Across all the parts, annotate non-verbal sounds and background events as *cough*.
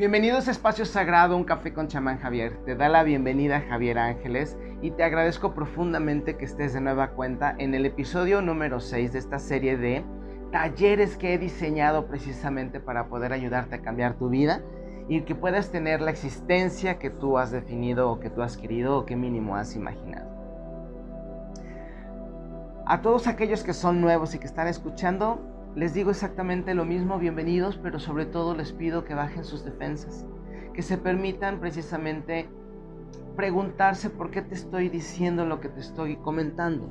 Bienvenidos a Espacio Sagrado, un café con chamán Javier. Te da la bienvenida Javier Ángeles y te agradezco profundamente que estés de nueva cuenta en el episodio número 6 de esta serie de talleres que he diseñado precisamente para poder ayudarte a cambiar tu vida y que puedas tener la existencia que tú has definido o que tú has querido o que mínimo has imaginado. A todos aquellos que son nuevos y que están escuchando, les digo exactamente lo mismo, bienvenidos, pero sobre todo les pido que bajen sus defensas, que se permitan precisamente preguntarse por qué te estoy diciendo lo que te estoy comentando,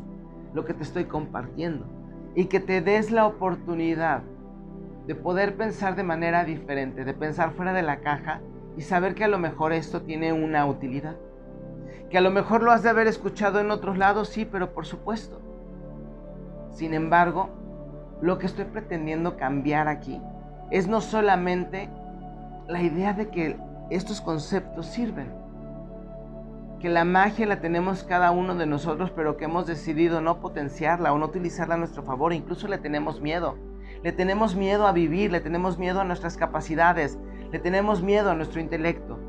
lo que te estoy compartiendo, y que te des la oportunidad de poder pensar de manera diferente, de pensar fuera de la caja y saber que a lo mejor esto tiene una utilidad. Que a lo mejor lo has de haber escuchado en otros lados, sí, pero por supuesto. Sin embargo, lo que estoy pretendiendo cambiar aquí es no solamente la idea de que estos conceptos sirven, que la magia la tenemos cada uno de nosotros, pero que hemos decidido no potenciarla o no utilizarla a nuestro favor, incluso le tenemos miedo. Le tenemos miedo a vivir, le tenemos miedo a nuestras capacidades, le tenemos miedo a nuestro intelecto.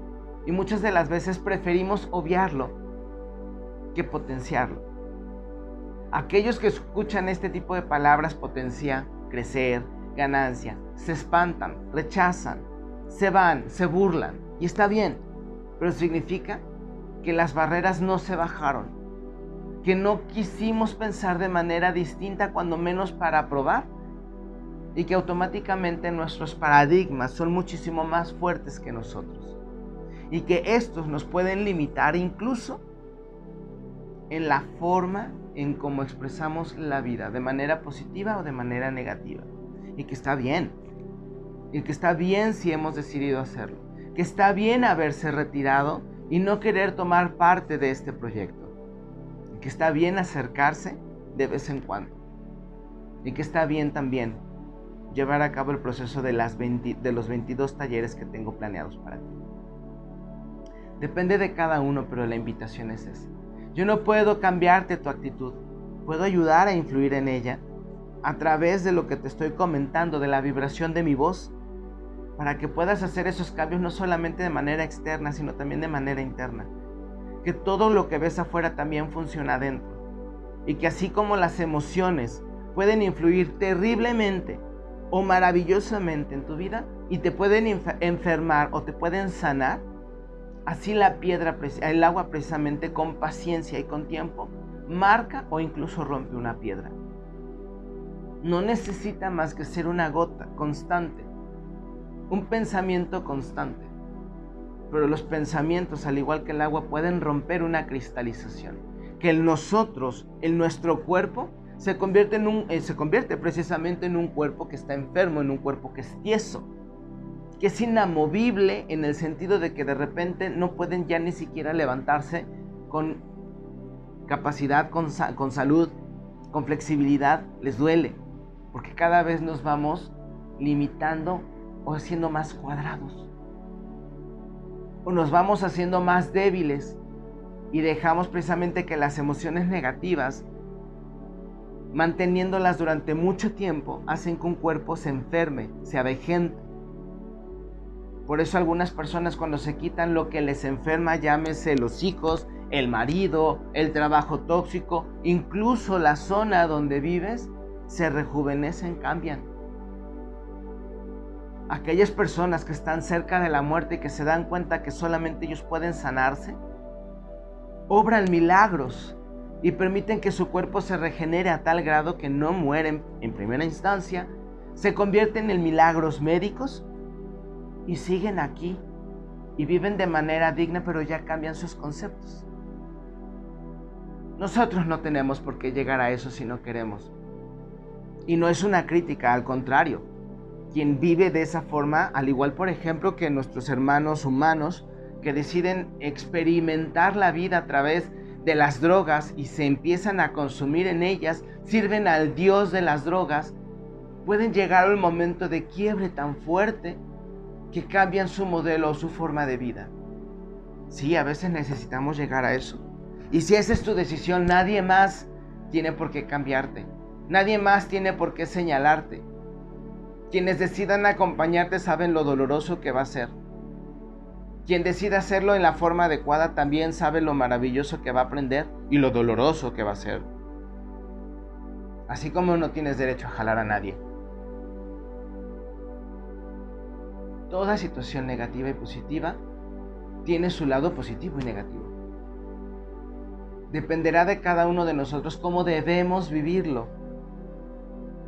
Y muchas de las veces preferimos obviarlo que potenciarlo. Aquellos que escuchan este tipo de palabras, potencia, crecer, ganancia, se espantan, rechazan, se van, se burlan. Y está bien, pero significa que las barreras no se bajaron, que no quisimos pensar de manera distinta cuando menos para probar y que automáticamente nuestros paradigmas son muchísimo más fuertes que nosotros y que estos nos pueden limitar incluso en la forma en cómo expresamos la vida, de manera positiva o de manera negativa. Y que está bien. Y que está bien si hemos decidido hacerlo. Que está bien haberse retirado y no querer tomar parte de este proyecto. Y que está bien acercarse de vez en cuando. Y que está bien también llevar a cabo el proceso de, de los 22 talleres que tengo planeados para ti. Depende de cada uno, pero la invitación es esa. Yo no puedo cambiarte tu actitud, puedo ayudar a influir en ella a través de lo que te estoy comentando, de la vibración de mi voz, para que puedas hacer esos cambios no solamente de manera externa, sino también de manera interna. Que todo lo que ves afuera también funciona adentro. Y que así como las emociones pueden influir terriblemente o maravillosamente en tu vida y te pueden enfermar o te pueden sanar, Así la piedra, el agua precisamente con paciencia y con tiempo, marca o incluso rompe una piedra. No necesita más que ser una gota constante, un pensamiento constante. Pero los pensamientos, al igual que el agua, pueden romper una cristalización. Que en nosotros, en nuestro cuerpo, se convierte, en un, eh, se convierte precisamente en un cuerpo que está enfermo, en un cuerpo que es tieso que es inamovible en el sentido de que de repente no pueden ya ni siquiera levantarse con capacidad, con, con salud, con flexibilidad, les duele, porque cada vez nos vamos limitando o haciendo más cuadrados. O nos vamos haciendo más débiles y dejamos precisamente que las emociones negativas, manteniéndolas durante mucho tiempo, hacen que un cuerpo se enferme, se avejente por eso algunas personas cuando se quitan lo que les enferma, llámese los hijos, el marido, el trabajo tóxico, incluso la zona donde vives, se rejuvenecen, cambian. Aquellas personas que están cerca de la muerte y que se dan cuenta que solamente ellos pueden sanarse, obran milagros y permiten que su cuerpo se regenere a tal grado que no mueren en primera instancia, se convierten en milagros médicos y siguen aquí y viven de manera digna, pero ya cambian sus conceptos. Nosotros no tenemos por qué llegar a eso si no queremos. Y no es una crítica, al contrario. Quien vive de esa forma, al igual por ejemplo que nuestros hermanos humanos que deciden experimentar la vida a través de las drogas y se empiezan a consumir en ellas, sirven al Dios de las drogas, pueden llegar al momento de quiebre tan fuerte que cambian su modelo o su forma de vida. Sí, a veces necesitamos llegar a eso. Y si esa es tu decisión, nadie más tiene por qué cambiarte. Nadie más tiene por qué señalarte. Quienes decidan acompañarte saben lo doloroso que va a ser. Quien decide hacerlo en la forma adecuada también sabe lo maravilloso que va a aprender y lo doloroso que va a ser. Así como no tienes derecho a jalar a nadie. Toda situación negativa y positiva tiene su lado positivo y negativo. Dependerá de cada uno de nosotros cómo debemos vivirlo.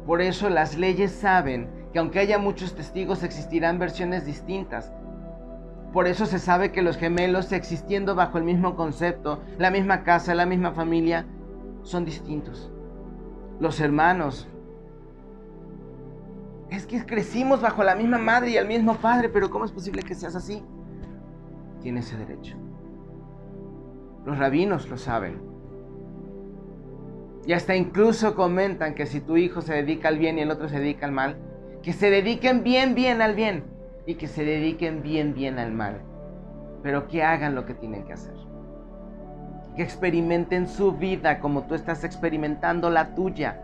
Por eso las leyes saben que aunque haya muchos testigos existirán versiones distintas. Por eso se sabe que los gemelos existiendo bajo el mismo concepto, la misma casa, la misma familia, son distintos los hermanos. Es que crecimos bajo la misma madre y el mismo padre, pero ¿cómo es posible que seas así? Tiene ese derecho. Los rabinos lo saben. Y hasta incluso comentan que si tu hijo se dedica al bien y el otro se dedica al mal, que se dediquen bien, bien al bien y que se dediquen bien, bien al mal. Pero que hagan lo que tienen que hacer que experimenten su vida como tú estás experimentando la tuya.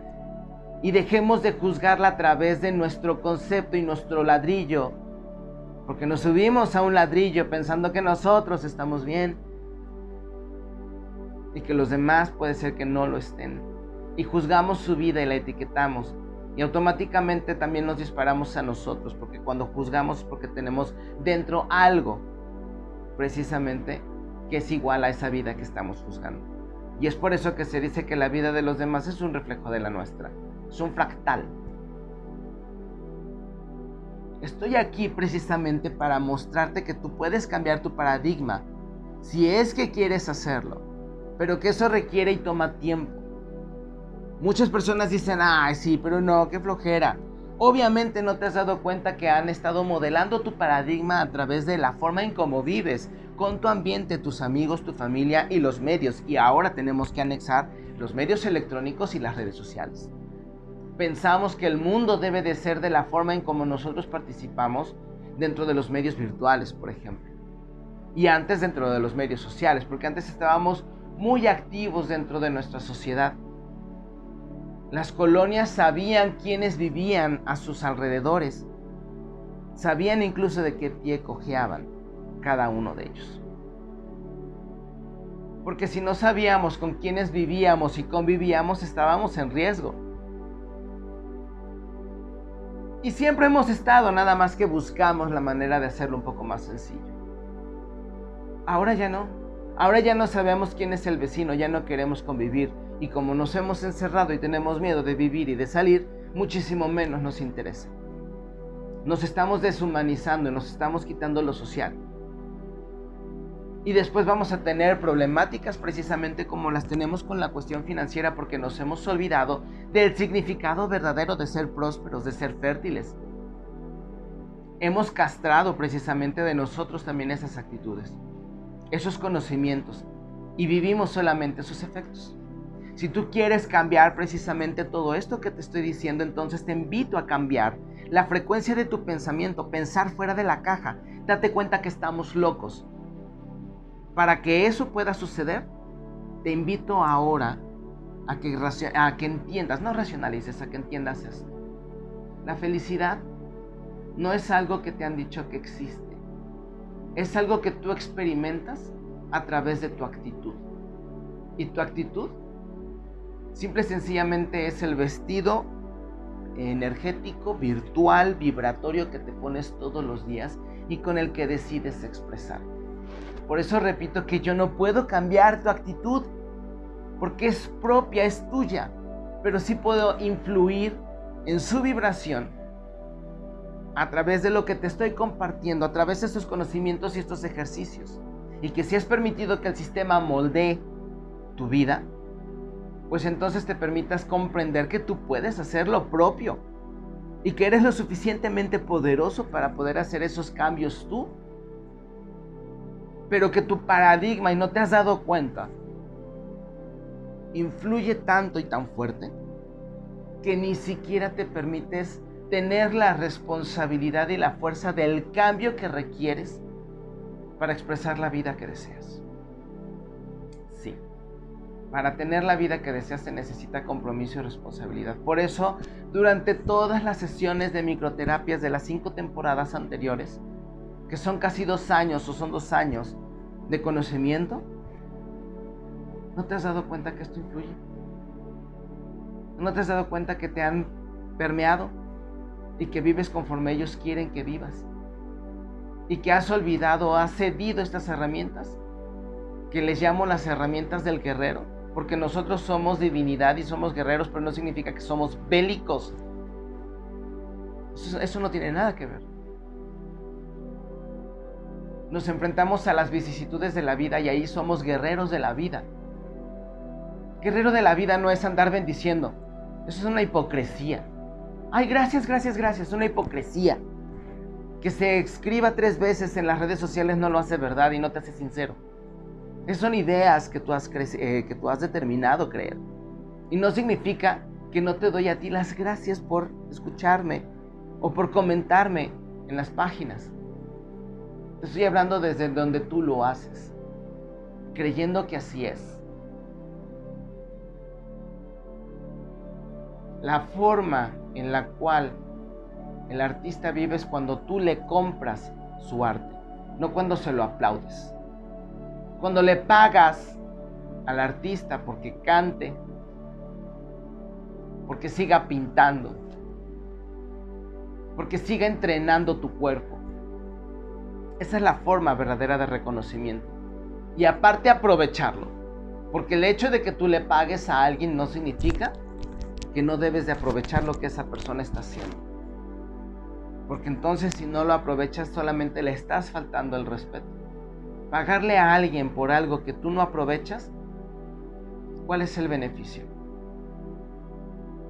Y dejemos de juzgarla a través de nuestro concepto y nuestro ladrillo. Porque nos subimos a un ladrillo pensando que nosotros estamos bien. Y que los demás puede ser que no lo estén. Y juzgamos su vida y la etiquetamos. Y automáticamente también nos disparamos a nosotros. Porque cuando juzgamos es porque tenemos dentro algo. Precisamente que es igual a esa vida que estamos juzgando. Y es por eso que se dice que la vida de los demás es un reflejo de la nuestra, es un fractal. Estoy aquí precisamente para mostrarte que tú puedes cambiar tu paradigma si es que quieres hacerlo, pero que eso requiere y toma tiempo. Muchas personas dicen, ay, sí, pero no, qué flojera. Obviamente no te has dado cuenta que han estado modelando tu paradigma a través de la forma en cómo vives, con tu ambiente, tus amigos, tu familia y los medios. Y ahora tenemos que anexar los medios electrónicos y las redes sociales. Pensamos que el mundo debe de ser de la forma en cómo nosotros participamos dentro de los medios virtuales, por ejemplo. Y antes dentro de los medios sociales, porque antes estábamos muy activos dentro de nuestra sociedad. Las colonias sabían quiénes vivían a sus alrededores. Sabían incluso de qué pie cojeaban cada uno de ellos. Porque si no sabíamos con quiénes vivíamos y convivíamos, estábamos en riesgo. Y siempre hemos estado, nada más que buscamos la manera de hacerlo un poco más sencillo. Ahora ya no. Ahora ya no sabemos quién es el vecino, ya no queremos convivir y como nos hemos encerrado y tenemos miedo de vivir y de salir, muchísimo menos nos interesa. Nos estamos deshumanizando, nos estamos quitando lo social. Y después vamos a tener problemáticas precisamente como las tenemos con la cuestión financiera porque nos hemos olvidado del significado verdadero de ser prósperos, de ser fértiles. Hemos castrado precisamente de nosotros también esas actitudes, esos conocimientos, y vivimos solamente sus efectos. Si tú quieres cambiar precisamente todo esto que te estoy diciendo, entonces te invito a cambiar la frecuencia de tu pensamiento, pensar fuera de la caja. Date cuenta que estamos locos. Para que eso pueda suceder, te invito ahora a que, entiendas, no racionalices, a que entiendas esto. La felicidad no es algo que te han dicho que existe. Es algo que tú experimentas a través de tu actitud. Y tu actitud Simple y sencillamente es el vestido energético, virtual, vibratorio que te pones todos los días y con el que decides expresar. Por eso repito que yo no puedo cambiar tu actitud porque es propia, es tuya, pero sí puedo influir en su vibración a través de lo que te estoy compartiendo, a través de estos conocimientos y estos ejercicios. Y que si has permitido que el sistema moldee tu vida, pues entonces te permitas comprender que tú puedes hacer lo propio y que eres lo suficientemente poderoso para poder hacer esos cambios tú. Pero que tu paradigma, y no te has dado cuenta, influye tanto y tan fuerte que ni siquiera te permites tener la responsabilidad y la fuerza del cambio que requieres para expresar la vida que deseas. Para tener la vida que deseas se necesita compromiso y responsabilidad. Por eso, durante todas las sesiones de microterapias de las cinco temporadas anteriores, que son casi dos años o son dos años de conocimiento, ¿no te has dado cuenta que esto influye? ¿No te has dado cuenta que te han permeado y que vives conforme ellos quieren que vivas? ¿Y que has olvidado, has cedido estas herramientas? Que les llamo las herramientas del guerrero, porque nosotros somos divinidad y somos guerreros, pero no significa que somos bélicos. Eso, eso no tiene nada que ver nos enfrentamos a las vicisitudes de la vida y ahí somos guerreros de la vida. Guerrero de la vida no es andar bendiciendo. Eso es una hipocresía. Ay, gracias, gracias, gracias. Una hipocresía. Que se escriba tres veces en las redes sociales no lo hace verdad y no te hace sincero. Esas son ideas que tú has, eh, que tú has determinado creer. Y no significa que no te doy a ti las gracias por escucharme o por comentarme en las páginas. Te estoy hablando desde donde tú lo haces, creyendo que así es. La forma en la cual el artista vive es cuando tú le compras su arte, no cuando se lo aplaudes. Cuando le pagas al artista porque cante, porque siga pintando, porque siga entrenando tu cuerpo esa es la forma verdadera de reconocimiento. Y aparte aprovecharlo. Porque el hecho de que tú le pagues a alguien no significa que no debes de aprovechar lo que esa persona está haciendo. Porque entonces si no lo aprovechas solamente le estás faltando el respeto. Pagarle a alguien por algo que tú no aprovechas, ¿cuál es el beneficio?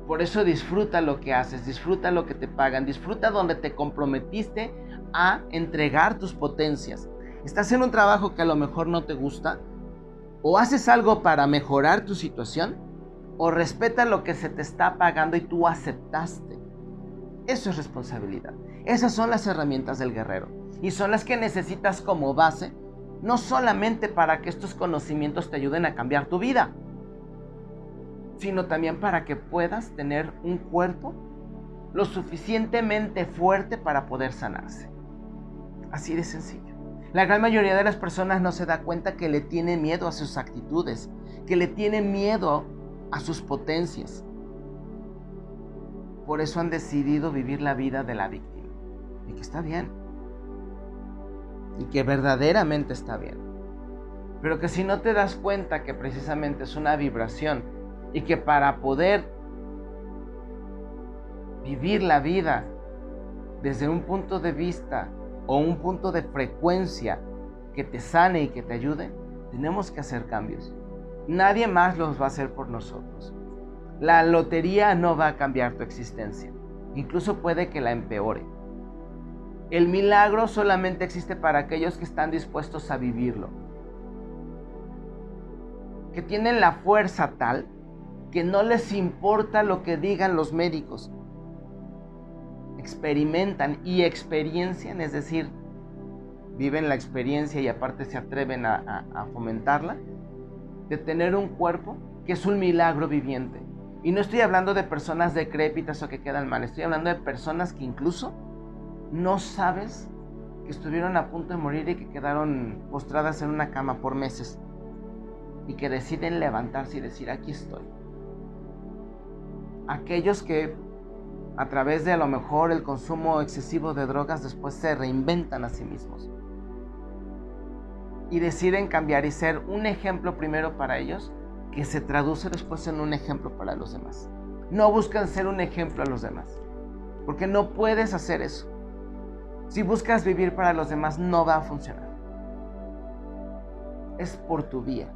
Por eso disfruta lo que haces, disfruta lo que te pagan, disfruta donde te comprometiste a entregar tus potencias. Estás en un trabajo que a lo mejor no te gusta, o haces algo para mejorar tu situación, o respeta lo que se te está pagando y tú aceptaste. Eso es responsabilidad. Esas son las herramientas del guerrero y son las que necesitas como base, no solamente para que estos conocimientos te ayuden a cambiar tu vida, sino también para que puedas tener un cuerpo lo suficientemente fuerte para poder sanarse. Así de sencillo. La gran mayoría de las personas no se da cuenta que le tiene miedo a sus actitudes, que le tiene miedo a sus potencias. Por eso han decidido vivir la vida de la víctima. Y que está bien. Y que verdaderamente está bien. Pero que si no te das cuenta que precisamente es una vibración y que para poder vivir la vida desde un punto de vista o un punto de frecuencia que te sane y que te ayude, tenemos que hacer cambios. Nadie más los va a hacer por nosotros. La lotería no va a cambiar tu existencia. Incluso puede que la empeore. El milagro solamente existe para aquellos que están dispuestos a vivirlo. Que tienen la fuerza tal que no les importa lo que digan los médicos, experimentan y experiencian, es decir, viven la experiencia y aparte se atreven a, fomentarla, de tener un cuerpo que es un milagro viviente. Y no estoy hablando de personas decrépitas o que quedan mal, estoy hablando de personas que incluso no sabes que estuvieron a punto de morir y que quedaron postradas en una cama por meses y que deciden levantarse y decir, aquí estoy. Aquellos que a través de a lo mejor el consumo excesivo de drogas, después se reinventan a sí mismos. Y deciden cambiar y ser un ejemplo primero para ellos, que se traduce después en un ejemplo para los demás. No buscan ser un ejemplo a los demás, porque no puedes hacer eso. Si buscas vivir para los demás, no va a funcionar. Es por tu vía,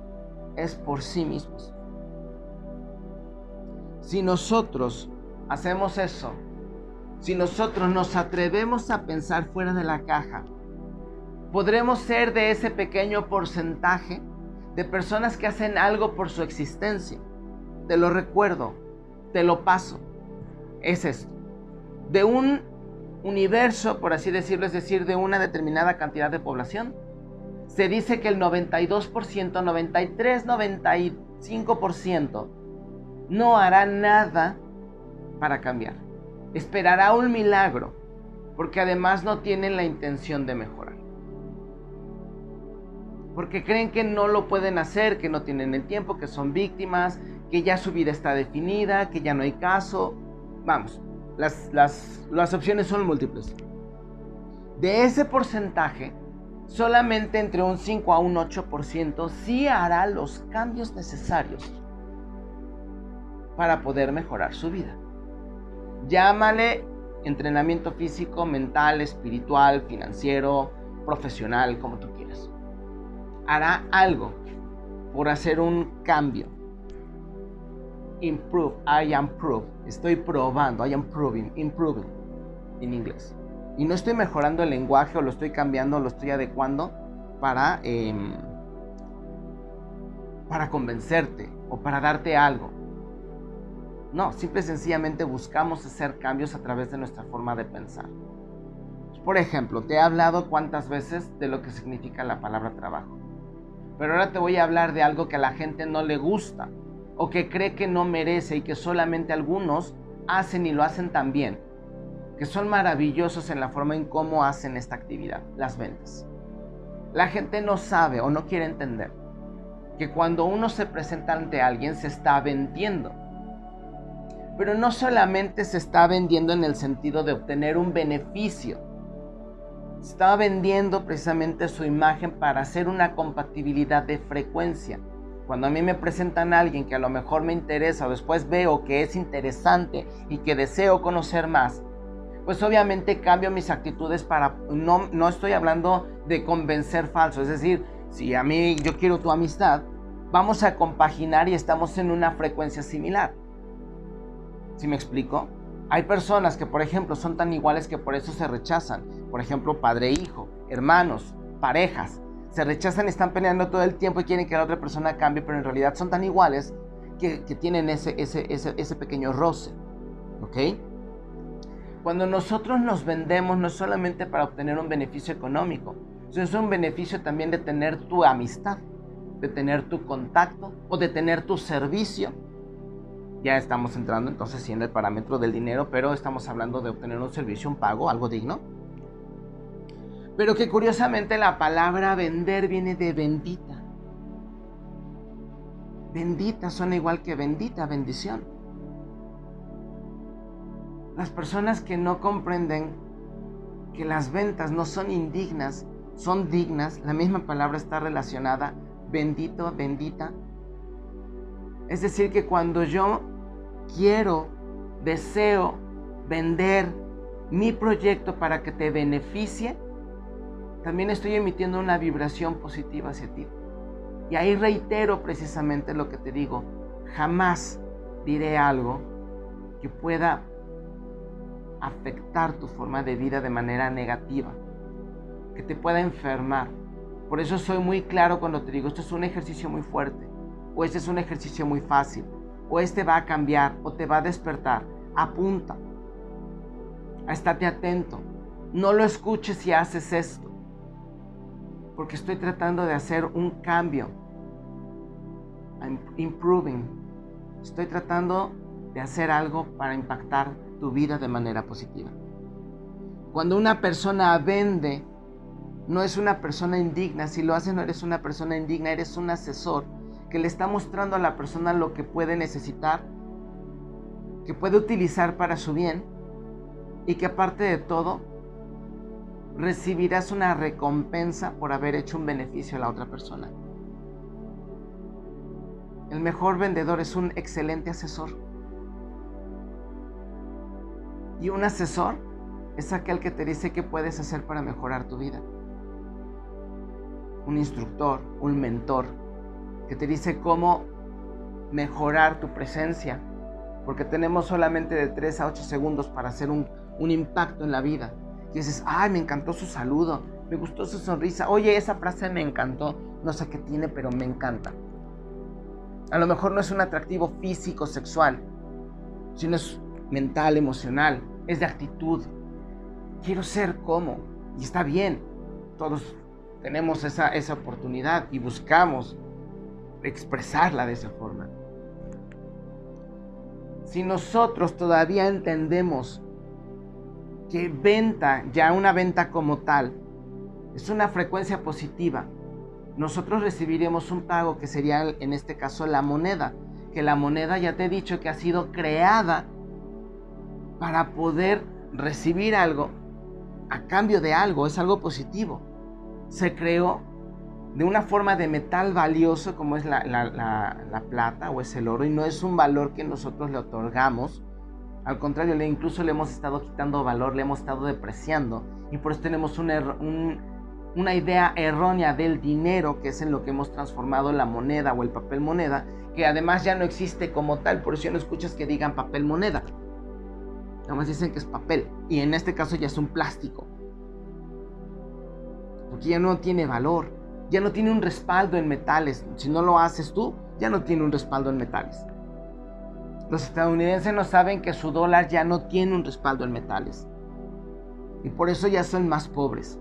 es por sí mismos. Si nosotros hacemos eso, si nosotros nos atrevemos a pensar fuera de la caja, podremos ser de ese pequeño porcentaje de personas que hacen algo por su existencia. Te lo recuerdo, te lo paso. Es esto. De un universo, por así decirlo, es decir, de una determinada cantidad de población, se dice que el 92%, 93, 95% no hará nada para cambiar. Esperará un milagro, porque además no tienen la intención de mejorar. Porque creen que no lo pueden hacer, que no tienen el tiempo, que son víctimas, que ya su vida está definida, que ya no hay caso. Vamos, las, las opciones son múltiples. De ese porcentaje, solamente entre un 5 a un 8% sí hará los cambios necesarios para poder mejorar su vida. Llámale entrenamiento físico, mental, espiritual, financiero, profesional, como tú quieras. Hará algo por hacer un cambio. Improve, I am proof. Estoy probando, I am proving, improving en inglés. Y no estoy mejorando el lenguaje o lo estoy cambiando lo estoy adecuando para, em, para convencerte o para darte algo. No, simple y sencillamente buscamos hacer cambios a través de nuestra forma de pensar. Por ejemplo, te he hablado cuántas veces de lo que significa la palabra trabajo. Pero ahora te voy a hablar de algo que a la gente no le gusta o que cree que no merece y que solamente algunos hacen y lo hacen tan bien, que son maravillosos en la forma en cómo hacen esta actividad, las ventas. La gente no sabe o no quiere entender que cuando uno se presenta ante alguien se está vendiendo pero no solamente se está vendiendo en el sentido de obtener un beneficio, se está vendiendo precisamente su imagen para hacer una compatibilidad de frecuencia. Cuando a mí me presentan a alguien que a lo mejor me interesa o después veo que es interesante y que deseo conocer más, pues obviamente cambio mis actitudes para, no, no estoy hablando de convencer falso, es decir, si a mí yo quiero tu amistad, vamos a compaginar y estamos en una frecuencia similar. ¿Sí me explico? Hay personas que, por ejemplo, son tan iguales que por eso se rechazan. Por ejemplo, padre e hijo, hermanos, parejas. Se rechazan, están peleando todo el tiempo y quieren que la otra persona cambie, pero en realidad son tan iguales que, tienen ese, ese, ese, pequeño roce. ¿Ok? Cuando nosotros nos vendemos no solamente para obtener un beneficio económico, sino es un beneficio también de tener tu amistad, de tener tu contacto o de tener tu servicio ya estamos entrando entonces siendo el parámetro del dinero, pero estamos hablando de obtener un servicio, un pago, algo digno. Pero que curiosamente la palabra vender viene de bendita. Bendita suena igual que bendita, bendición. Las personas que no comprenden que las ventas no son indignas, son dignas, la misma palabra está relacionada, bendito, bendita. Es decir, que cuando yo quiero, deseo vender mi proyecto para que te beneficie, también estoy emitiendo una vibración positiva hacia ti. Y ahí reitero precisamente lo que te digo, jamás diré algo que pueda afectar tu forma de vida de manera negativa, que te pueda enfermar. Por eso soy muy claro cuando te digo, esto es un ejercicio muy fuerte o este es un ejercicio muy fácil o este va a cambiar o te va a despertar. Apunta. Estate atento. No lo escuches si haces esto. Porque estoy tratando de hacer un cambio. I'm improving. Estoy tratando de hacer algo para impactar tu vida de manera positiva. Cuando una persona vende, no es una persona indigna. Si lo hace, no eres una persona indigna, eres un asesor que le está mostrando a la persona lo que puede necesitar, que puede utilizar para su bien y que aparte de todo, recibirás una recompensa por haber hecho un beneficio a la otra persona. El mejor vendedor es un excelente asesor. Y un asesor es aquel que te dice qué puedes hacer para mejorar tu vida. Un instructor, un mentor, que te dice cómo mejorar tu presencia, porque tenemos solamente de 3 a 8 segundos para hacer un, impacto en la vida. Y dices, ay, me encantó su saludo, me gustó su sonrisa, oye, esa frase me encantó, no sé qué tiene, pero me encanta. A lo mejor no es un atractivo físico, sexual, sino es mental, emocional, es de actitud. Quiero ser como, y está bien, todos tenemos esa, esa oportunidad y buscamos expresarla de esa forma. Si nosotros todavía entendemos que venta, ya una venta como tal, es una frecuencia positiva, nosotros recibiremos un pago que sería en este caso la moneda, que la moneda ya te he dicho que ha sido creada para poder recibir algo a cambio de algo, es algo positivo. Se creó de una forma de metal valioso como es la, la, plata o es el oro y no es un valor que nosotros le otorgamos. Al contrario, le, incluso le hemos estado quitando valor, le hemos estado depreciando y por eso tenemos un, una idea errónea del dinero, que es en lo que hemos transformado la moneda o el papel moneda, que además ya no existe como tal, por eso ya no escuchas que digan papel moneda. Nada más dicen que es papel. Y en este caso ya es un plástico. Porque ya no tiene valor. Ya no tiene un respaldo en metales. Si no lo haces tú, ya no tiene un respaldo en metales. Los estadounidenses no saben que su dólar ya no tiene un respaldo en metales. Y por eso ya son más pobres.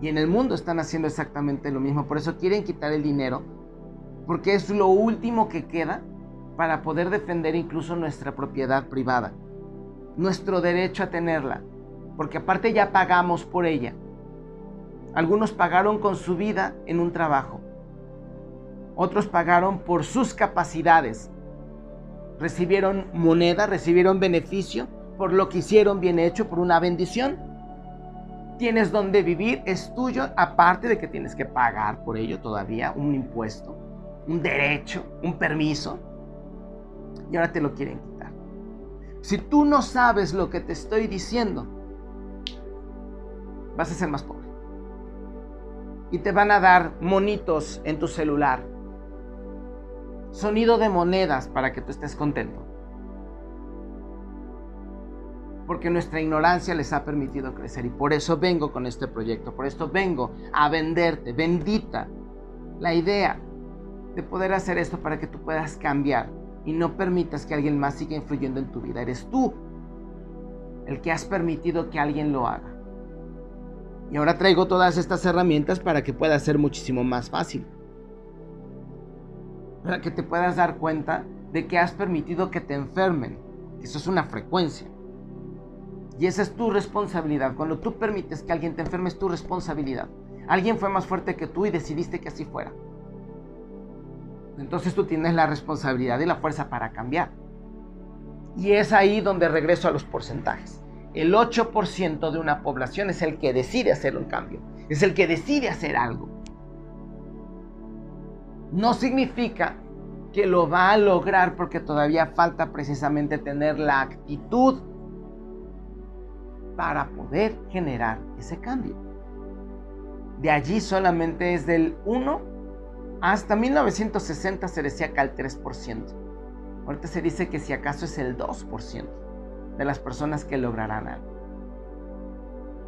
Y en el mundo están haciendo exactamente lo mismo. Por eso quieren quitar el dinero. Porque es lo último que queda para poder defender incluso nuestra propiedad privada. Nuestro derecho a tenerla. Porque aparte ya pagamos por ella. Algunos pagaron con su vida en un trabajo. Otros pagaron por sus capacidades. Recibieron moneda, recibieron beneficio por lo que hicieron bien hecho, por una bendición tienes donde vivir, es tuyo, aparte de que tienes que pagar por ello todavía un impuesto, un derecho, un permiso, y ahora te lo quieren quitar. Si tú no sabes lo que te estoy diciendo, vas a ser más pobre. Y te van a dar monitos en tu celular, sonido de monedas para que tú estés contento porque nuestra ignorancia les ha permitido crecer. Y por eso vengo con este proyecto, por esto vengo a venderte, bendita, la idea de poder hacer esto para que tú puedas cambiar y no permitas que alguien más siga influyendo en tu vida. Eres tú el que has permitido que alguien lo haga. Y ahora traigo todas estas herramientas para que pueda ser muchísimo más fácil. Para que te puedas dar cuenta de que has permitido que te enfermen. Eso es una frecuencia. Y esa es tu responsabilidad. Cuando tú permites que alguien te enferme es tu responsabilidad. Alguien fue más fuerte que tú y decidiste que así fuera. Entonces tú tienes la responsabilidad y la fuerza para cambiar. Y es ahí donde regreso a los porcentajes. El 8% de una población es el que decide hacer un cambio. Es el que decide hacer algo. No significa que lo va a lograr porque todavía falta precisamente tener la actitud para poder generar ese cambio. De allí solamente es del 1 hasta 1960 se decía que al 3%. Ahorita se dice que si acaso es el 2% de las personas que lograrán algo.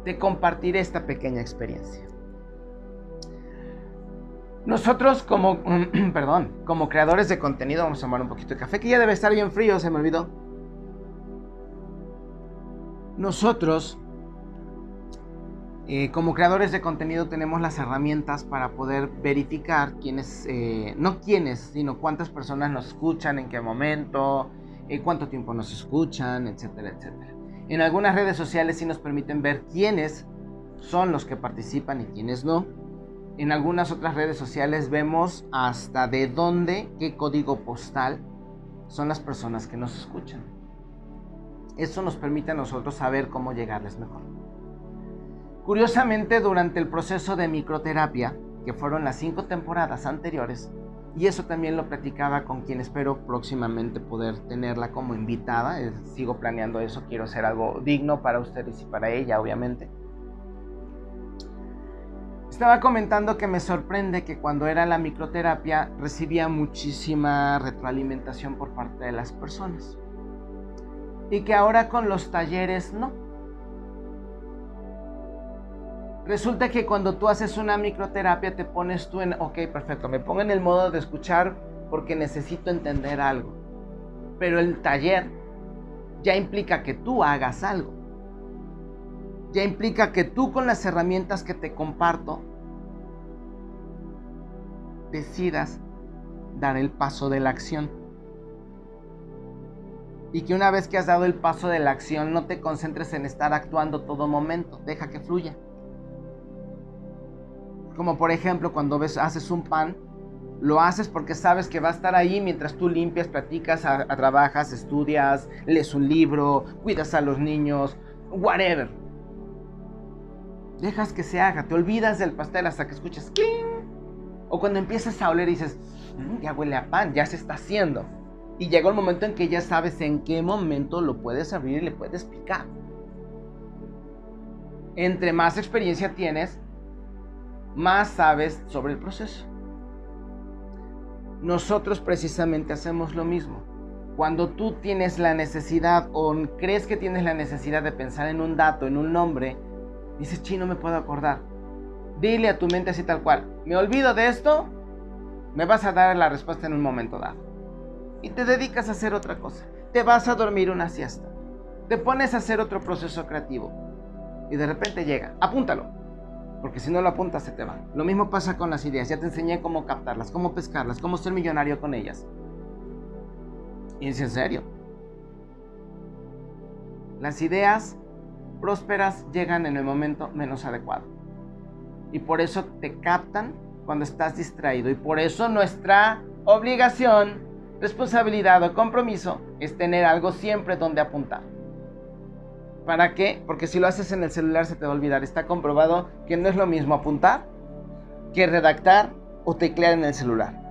Te compartiré esta pequeña experiencia. Nosotros como, *clears throat* perdón, como creadores de contenido, vamos a tomar un poquito de café que ya debe estar bien frío, se me olvidó nosotros, eh, como creadores de contenido, tenemos las herramientas para poder verificar quiénes, eh, no quiénes, sino cuántas personas nos escuchan, en qué momento, eh, cuánto tiempo nos escuchan, etcétera, etcétera. En algunas redes sociales sí nos permiten ver quiénes son los que participan y quiénes no. En algunas otras redes sociales vemos hasta de dónde, qué código postal son las personas que nos escuchan. Eso nos permite a nosotros saber cómo llegarles mejor. Curiosamente, durante el proceso de microterapia, que fueron las cinco temporadas anteriores, y eso también lo platicaba con quien espero próximamente poder tenerla como invitada, sigo planeando eso, quiero hacer algo digno para ustedes y para ella, obviamente. Estaba comentando que me sorprende que cuando era la microterapia recibía muchísima retroalimentación por parte de las personas y que ahora con los talleres no. Resulta que cuando tú haces una microterapia te pones tú en, ok, perfecto, me pongo en el modo de escuchar porque necesito entender algo. Pero el taller ya implica que tú hagas algo. Ya implica que tú con las herramientas que te comparto decidas dar el paso de la acción y que una vez que has dado el paso de la acción no te concentres en estar actuando todo momento, deja que fluya. Como por ejemplo cuando ves, haces un pan, lo haces porque sabes que va a estar ahí mientras tú limpias, platicas, trabajas, estudias, lees un libro, cuidas a los niños, whatever. Dejas que se haga, te olvidas del pastel hasta que escuches ¡cling! O cuando empiezas a oler y dices, mm, ya huele a pan, ya se está haciendo. Y llega el momento en que ya sabes en qué momento lo puedes abrir y le puedes picar. Entre más experiencia tienes, más sabes sobre el proceso. Nosotros precisamente hacemos lo mismo. Cuando tú tienes la necesidad o crees que tienes la necesidad de pensar en un dato, en un nombre, dices, chino, me puedo acordar. Dile a tu mente así tal cual, me olvido de esto, me vas a dar la respuesta en un momento dado. Y te dedicas a hacer otra cosa. Te vas a dormir una siesta. Te pones a hacer otro proceso creativo. Y de repente llega, apúntalo. Porque si no lo apuntas se te va. Lo mismo pasa con las ideas. Ya te enseñé cómo captarlas, cómo pescarlas, cómo ser millonario con ellas. Y en serio. Las ideas prósperas llegan en el momento menos adecuado. Y por eso te captan cuando estás distraído. Y por eso nuestra obligación, responsabilidad o compromiso es tener algo siempre donde apuntar. ¿Para qué? Porque si lo haces en el celular se te va a olvidar. Está comprobado que no es lo mismo apuntar que redactar o teclear en el celular.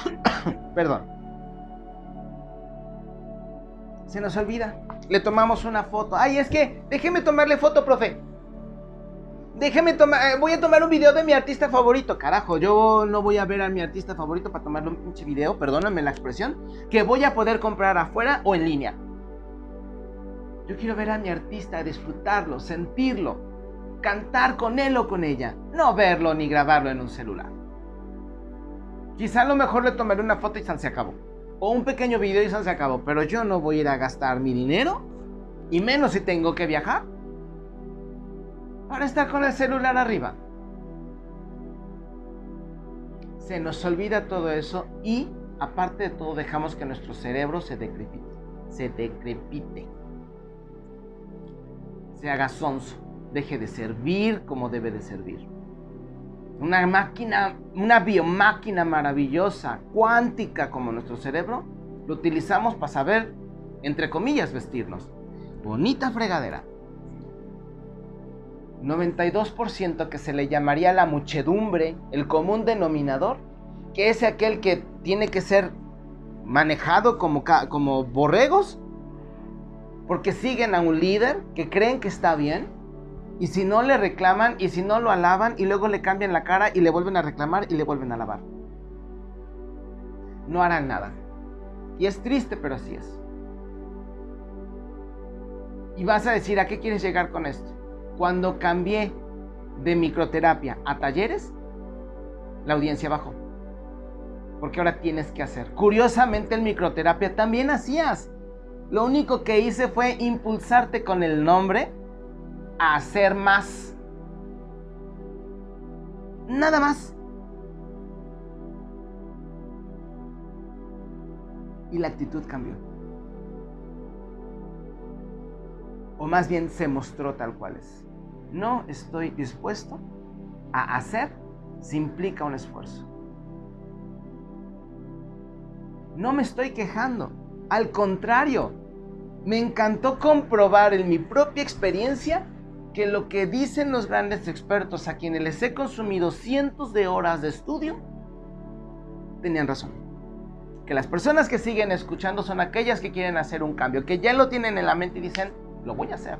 *coughs* Perdón se nos olvida. Le tomamos una foto. Ay, es que déjeme tomarle foto, profe. Déjeme tomar, eh, voy a tomar un video de mi artista favorito. Carajo, yo no voy a ver a mi artista favorito para tomarle un pinche video, perdóname la expresión, que voy a poder comprar afuera o en línea. Yo quiero ver a mi artista, disfrutarlo, sentirlo, cantar con él o con ella, no verlo ni grabarlo en un celular. Quizá a lo mejor le tomaré una foto y se acabó o un pequeño video y se acabó. Pero yo no voy a ir a gastar mi dinero, y menos si tengo que viajar, para estar con el celular arriba. Se nos olvida todo eso y, aparte de todo, dejamos que nuestro cerebro se decrepite. Se decrepite. Se haga sonso. Deje de servir como debe de servir una máquina, una biomáquina maravillosa, cuántica como nuestro cerebro, lo utilizamos para saber, entre comillas, vestirnos. Bonita fregadera. 92% que se le llamaría la muchedumbre, el común denominador, que es aquel que tiene que ser manejado como, como borregos, porque siguen a un líder que creen que está bien, y si no le reclaman y si no lo alaban y luego le cambian la cara y le vuelven a reclamar y le vuelven a alabar. No harán nada. Y es triste, pero así es. Y vas a decir, ¿a qué quieres llegar con esto? Cuando cambié de microterapia a talleres, la audiencia bajó. Porque ahora tienes que hacer. Curiosamente, en microterapia también hacías. Lo único que hice fue impulsarte con el nombre a hacer más. Nada más. Y la actitud cambió. O más bien se mostró tal cual es. No estoy dispuesto a hacer si implica un esfuerzo. No me estoy quejando. Al contrario, me encantó comprobar en mi propia experiencia que lo que dicen los grandes expertos a quienes les he consumido cientos de horas de estudio, tenían razón. Que las personas que siguen escuchando son aquellas que quieren hacer un cambio, que ya lo tienen en la mente y dicen, lo voy a hacer.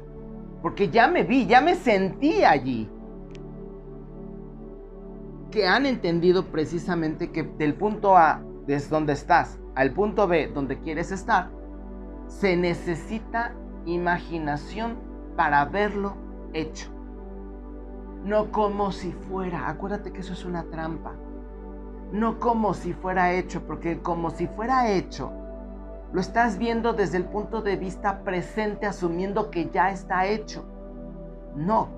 Porque ya me vi, ya me sentí allí. Que han entendido precisamente que del punto A, desde donde estás, al punto B, donde quieres estar, se necesita imaginación para verlo hecho. No como si fuera. Acuérdate que eso es una trampa. No como si fuera hecho, porque como si fuera hecho, lo estás viendo desde el punto de vista presente, asumiendo que ya está hecho. No.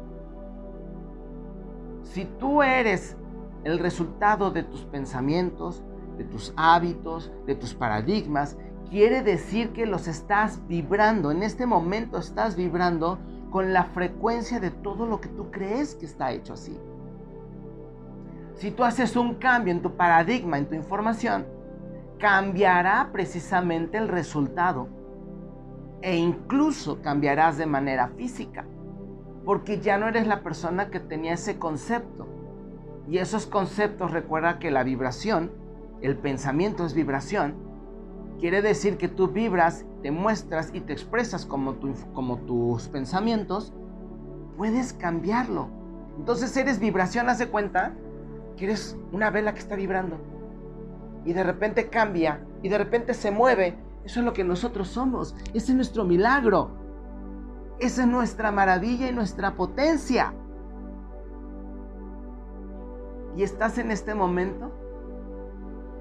Si tú eres el resultado de tus pensamientos, de tus hábitos, de tus paradigmas, quiere decir que los estás vibrando. En este momento estás vibrando con la frecuencia de todo lo que tú crees que está hecho así. si tú haces un cambio en tu paradigma, en tu información, cambiará precisamente el resultado e incluso cambiarás de manera física, porque ya no eres la persona que tenía ese concepto. Y esos conceptos, recuerda que la vibración, el pensamiento es vibración, quiere decir que tú vibras, te muestras y te expresas como, tus pensamientos, puedes cambiarlo. Entonces eres vibración, hace cuenta que eres una vela que está vibrando y de repente cambia y de repente se mueve. Eso es lo que nosotros somos. Ese es nuestro milagro. Esa es nuestra maravilla y nuestra potencia. Y estás en este momento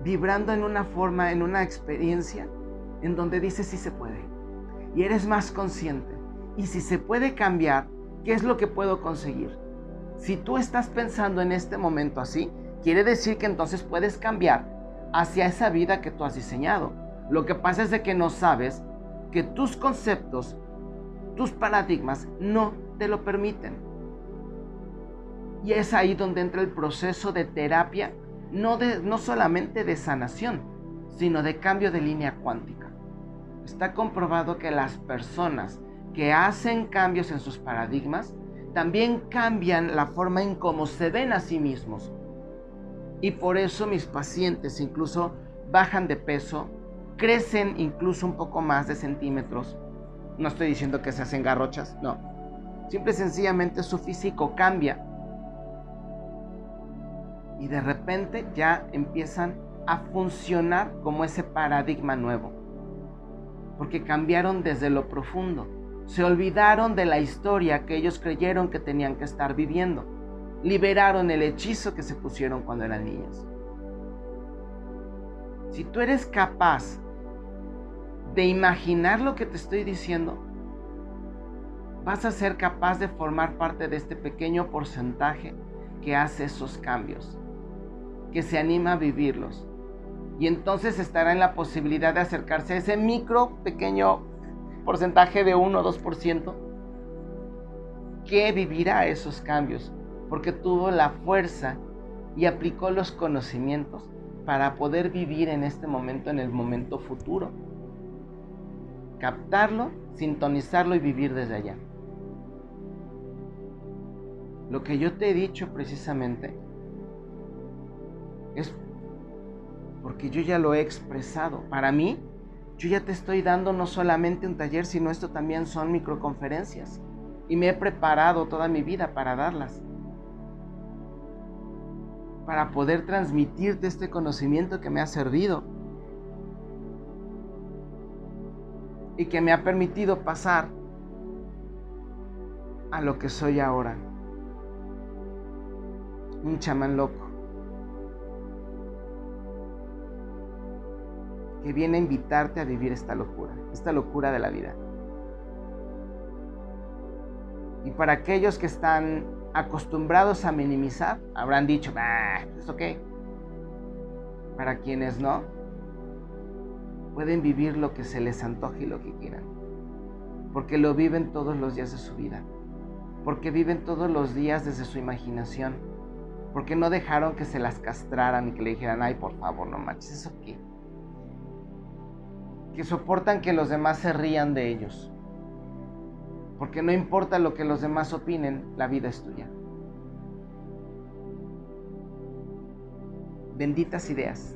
vibrando en una forma, en una experiencia en donde dices si se puede. Y eres más consciente. Y si se puede cambiar, ¿qué es lo que puedo conseguir? Si tú estás pensando en este momento así, quiere decir que entonces puedes cambiar hacia esa vida que tú has diseñado. Lo que pasa es de que no sabes que tus conceptos, tus paradigmas no te lo permiten. Y es ahí donde entra el proceso de terapia, no, de, no solamente de sanación, sino de cambio de línea cuántica. Está comprobado que las personas que hacen cambios en sus paradigmas también cambian la forma en cómo se ven a sí mismos y por eso mis pacientes incluso bajan de peso, crecen incluso un poco más de centímetros. No estoy diciendo que se hacen garrochas, no. Simple y sencillamente su físico cambia. Y de repente ya empiezan a funcionar como ese paradigma nuevo. Porque cambiaron desde lo profundo. Se olvidaron de la historia que ellos creyeron que tenían que estar viviendo liberaron el hechizo que se pusieron cuando eran niños. Si tú eres capaz de imaginar lo que te estoy diciendo, vas a ser capaz de formar parte de este pequeño porcentaje que hace esos cambios, que se anima a vivirlos. Y entonces estará en la posibilidad de acercarse a ese micro, pequeño porcentaje de 1 o 2% que vivirá esos cambios porque tuvo la fuerza y aplicó los conocimientos para poder vivir en este momento, en el momento futuro. Captarlo, sintonizarlo y vivir desde allá. Lo que yo te he dicho precisamente es porque yo ya lo he expresado. Para mí, yo ya te estoy dando no solamente un taller, sino esto también son microconferencias. Y me he preparado toda mi vida para darlas para poder transmitirte este conocimiento que me ha servido y que me ha permitido pasar a lo que soy ahora. Un chamán loco que viene a invitarte a vivir esta locura, esta locura de la vida. Y para aquellos que están acostumbrados a minimizar, habrán dicho, ah, ¿eso qué? Para quienes no, pueden vivir lo que se les antoje y lo que quieran. Porque lo viven todos los días de su vida. Porque viven todos los días desde su imaginación. Porque no dejaron que se las castraran y que le dijeran, ay, por favor, no manches, ¿eso qué? Que soportan que los demás se rían de ellos porque no importa lo que los demás opinen, la vida es tuya. Benditas ideas.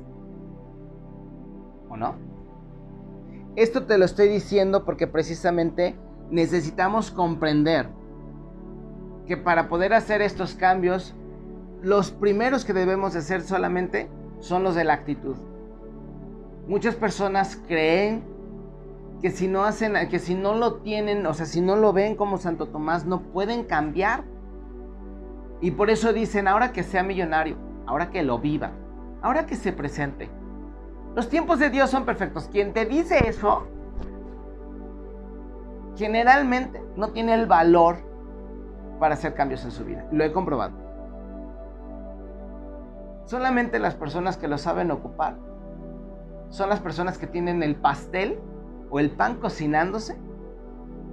¿O no? Esto te lo estoy diciendo porque precisamente necesitamos comprender que para poder hacer estos cambios, los primeros que debemos de hacer solamente son los de la actitud. Muchas personas creen que si no hacen, que si no lo tienen, o sea, si no lo ven como Santo Tomás, no pueden cambiar. Y por eso dicen, ahora que sea millonario, ahora que lo viva, ahora que se presente. Los tiempos de Dios son perfectos. Quien te dice eso, generalmente no tiene el valor para hacer cambios en su vida. Lo he comprobado. Solamente las personas que lo saben ocupar son las personas que tienen el pastel o el pan cocinándose,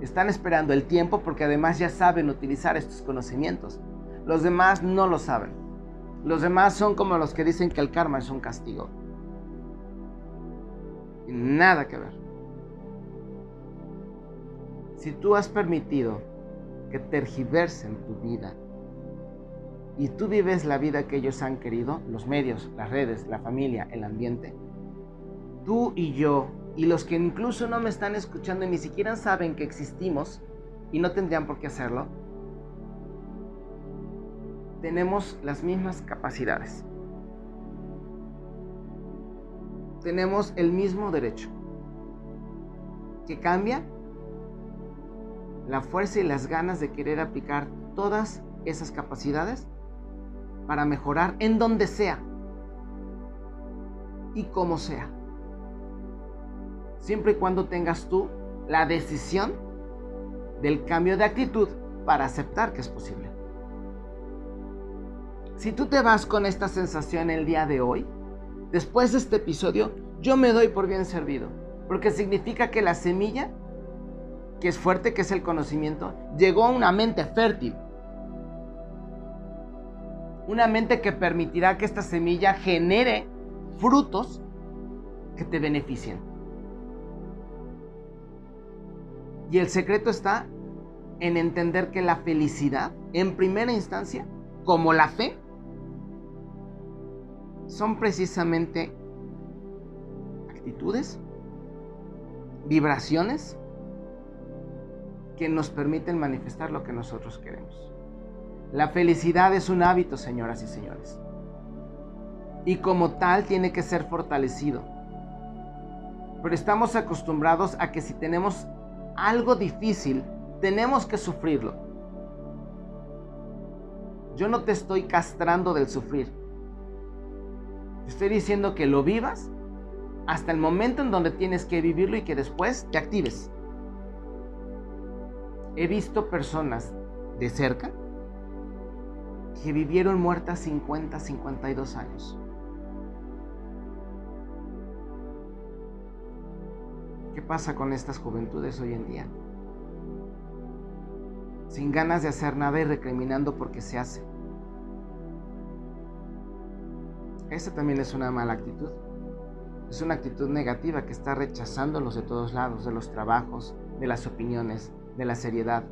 están esperando el tiempo porque además ya saben utilizar estos conocimientos. Los demás no lo saben. Los demás son como los que dicen que el karma es un castigo. Nada que ver. Si tú has permitido que tergiversen tu vida y tú vives la vida que ellos han querido, los medios, las redes, la familia, el ambiente, tú y yo y los que incluso no me están escuchando y ni siquiera saben que existimos y no tendrían por qué hacerlo, tenemos las mismas capacidades. Tenemos el mismo derecho. Que cambia la fuerza y las ganas de querer aplicar todas esas capacidades para mejorar en donde sea y como sea. Siempre y cuando tengas tú la decisión del cambio de actitud para aceptar que es posible. Si tú te vas con esta sensación el día de hoy, después de este episodio, yo me doy por bien servido, porque significa que la semilla, que es fuerte, que es el conocimiento, llegó a una mente fértil. Una mente que permitirá que esta semilla genere frutos que te beneficien. Y el secreto está en entender que la felicidad, en primera instancia, como la fe, son precisamente actitudes, vibraciones que nos permiten manifestar lo que nosotros queremos. La felicidad es un hábito, señoras y señores. Y como tal tiene que ser fortalecido. Pero estamos acostumbrados a que si tenemos algo difícil, tenemos que sufrirlo. Yo no te estoy castrando del sufrir estoy diciendo que lo vivas hasta el momento en donde tienes que vivirlo y que después te actives. He visto personas de cerca que vivieron muertas 50, 52 años. ¿Qué pasa con estas juventudes hoy en día? Sin ganas de hacer nada y recriminando porque se hace. Esa también es una mala actitud. Es una actitud negativa que está rechazándolos de todos lados, de los trabajos, de las opiniones, de la seriedad.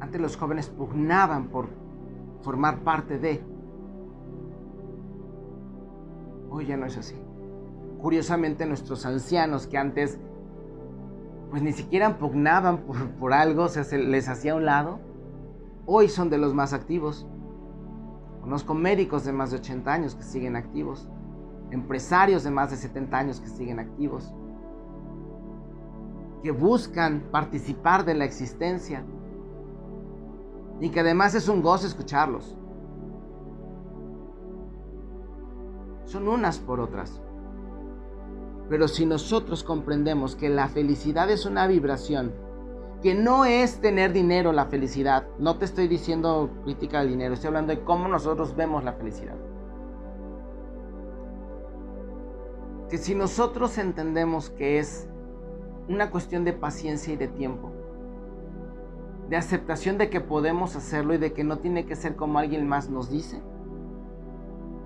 Antes los jóvenes pugnaban por formar parte de. Hoy ya no es así. Curiosamente nuestros ancianos que antes pues ni siquiera pugnaban por, algo, o sea, se les hacía un lado, hoy son de los más activos. Conozco médicos de más de 80 años que siguen activos, empresarios de más de 70 años que siguen activos, que buscan participar de la existencia y que además es un gozo escucharlos. Son unas por otras. Pero si nosotros comprendemos que la felicidad es una vibración que no es tener dinero la felicidad. No te estoy diciendo crítica del dinero, estoy hablando de cómo nosotros vemos la felicidad. Que si nosotros entendemos que es una cuestión de paciencia y de tiempo, de aceptación de que podemos hacerlo y de que no tiene que ser como alguien más nos dice,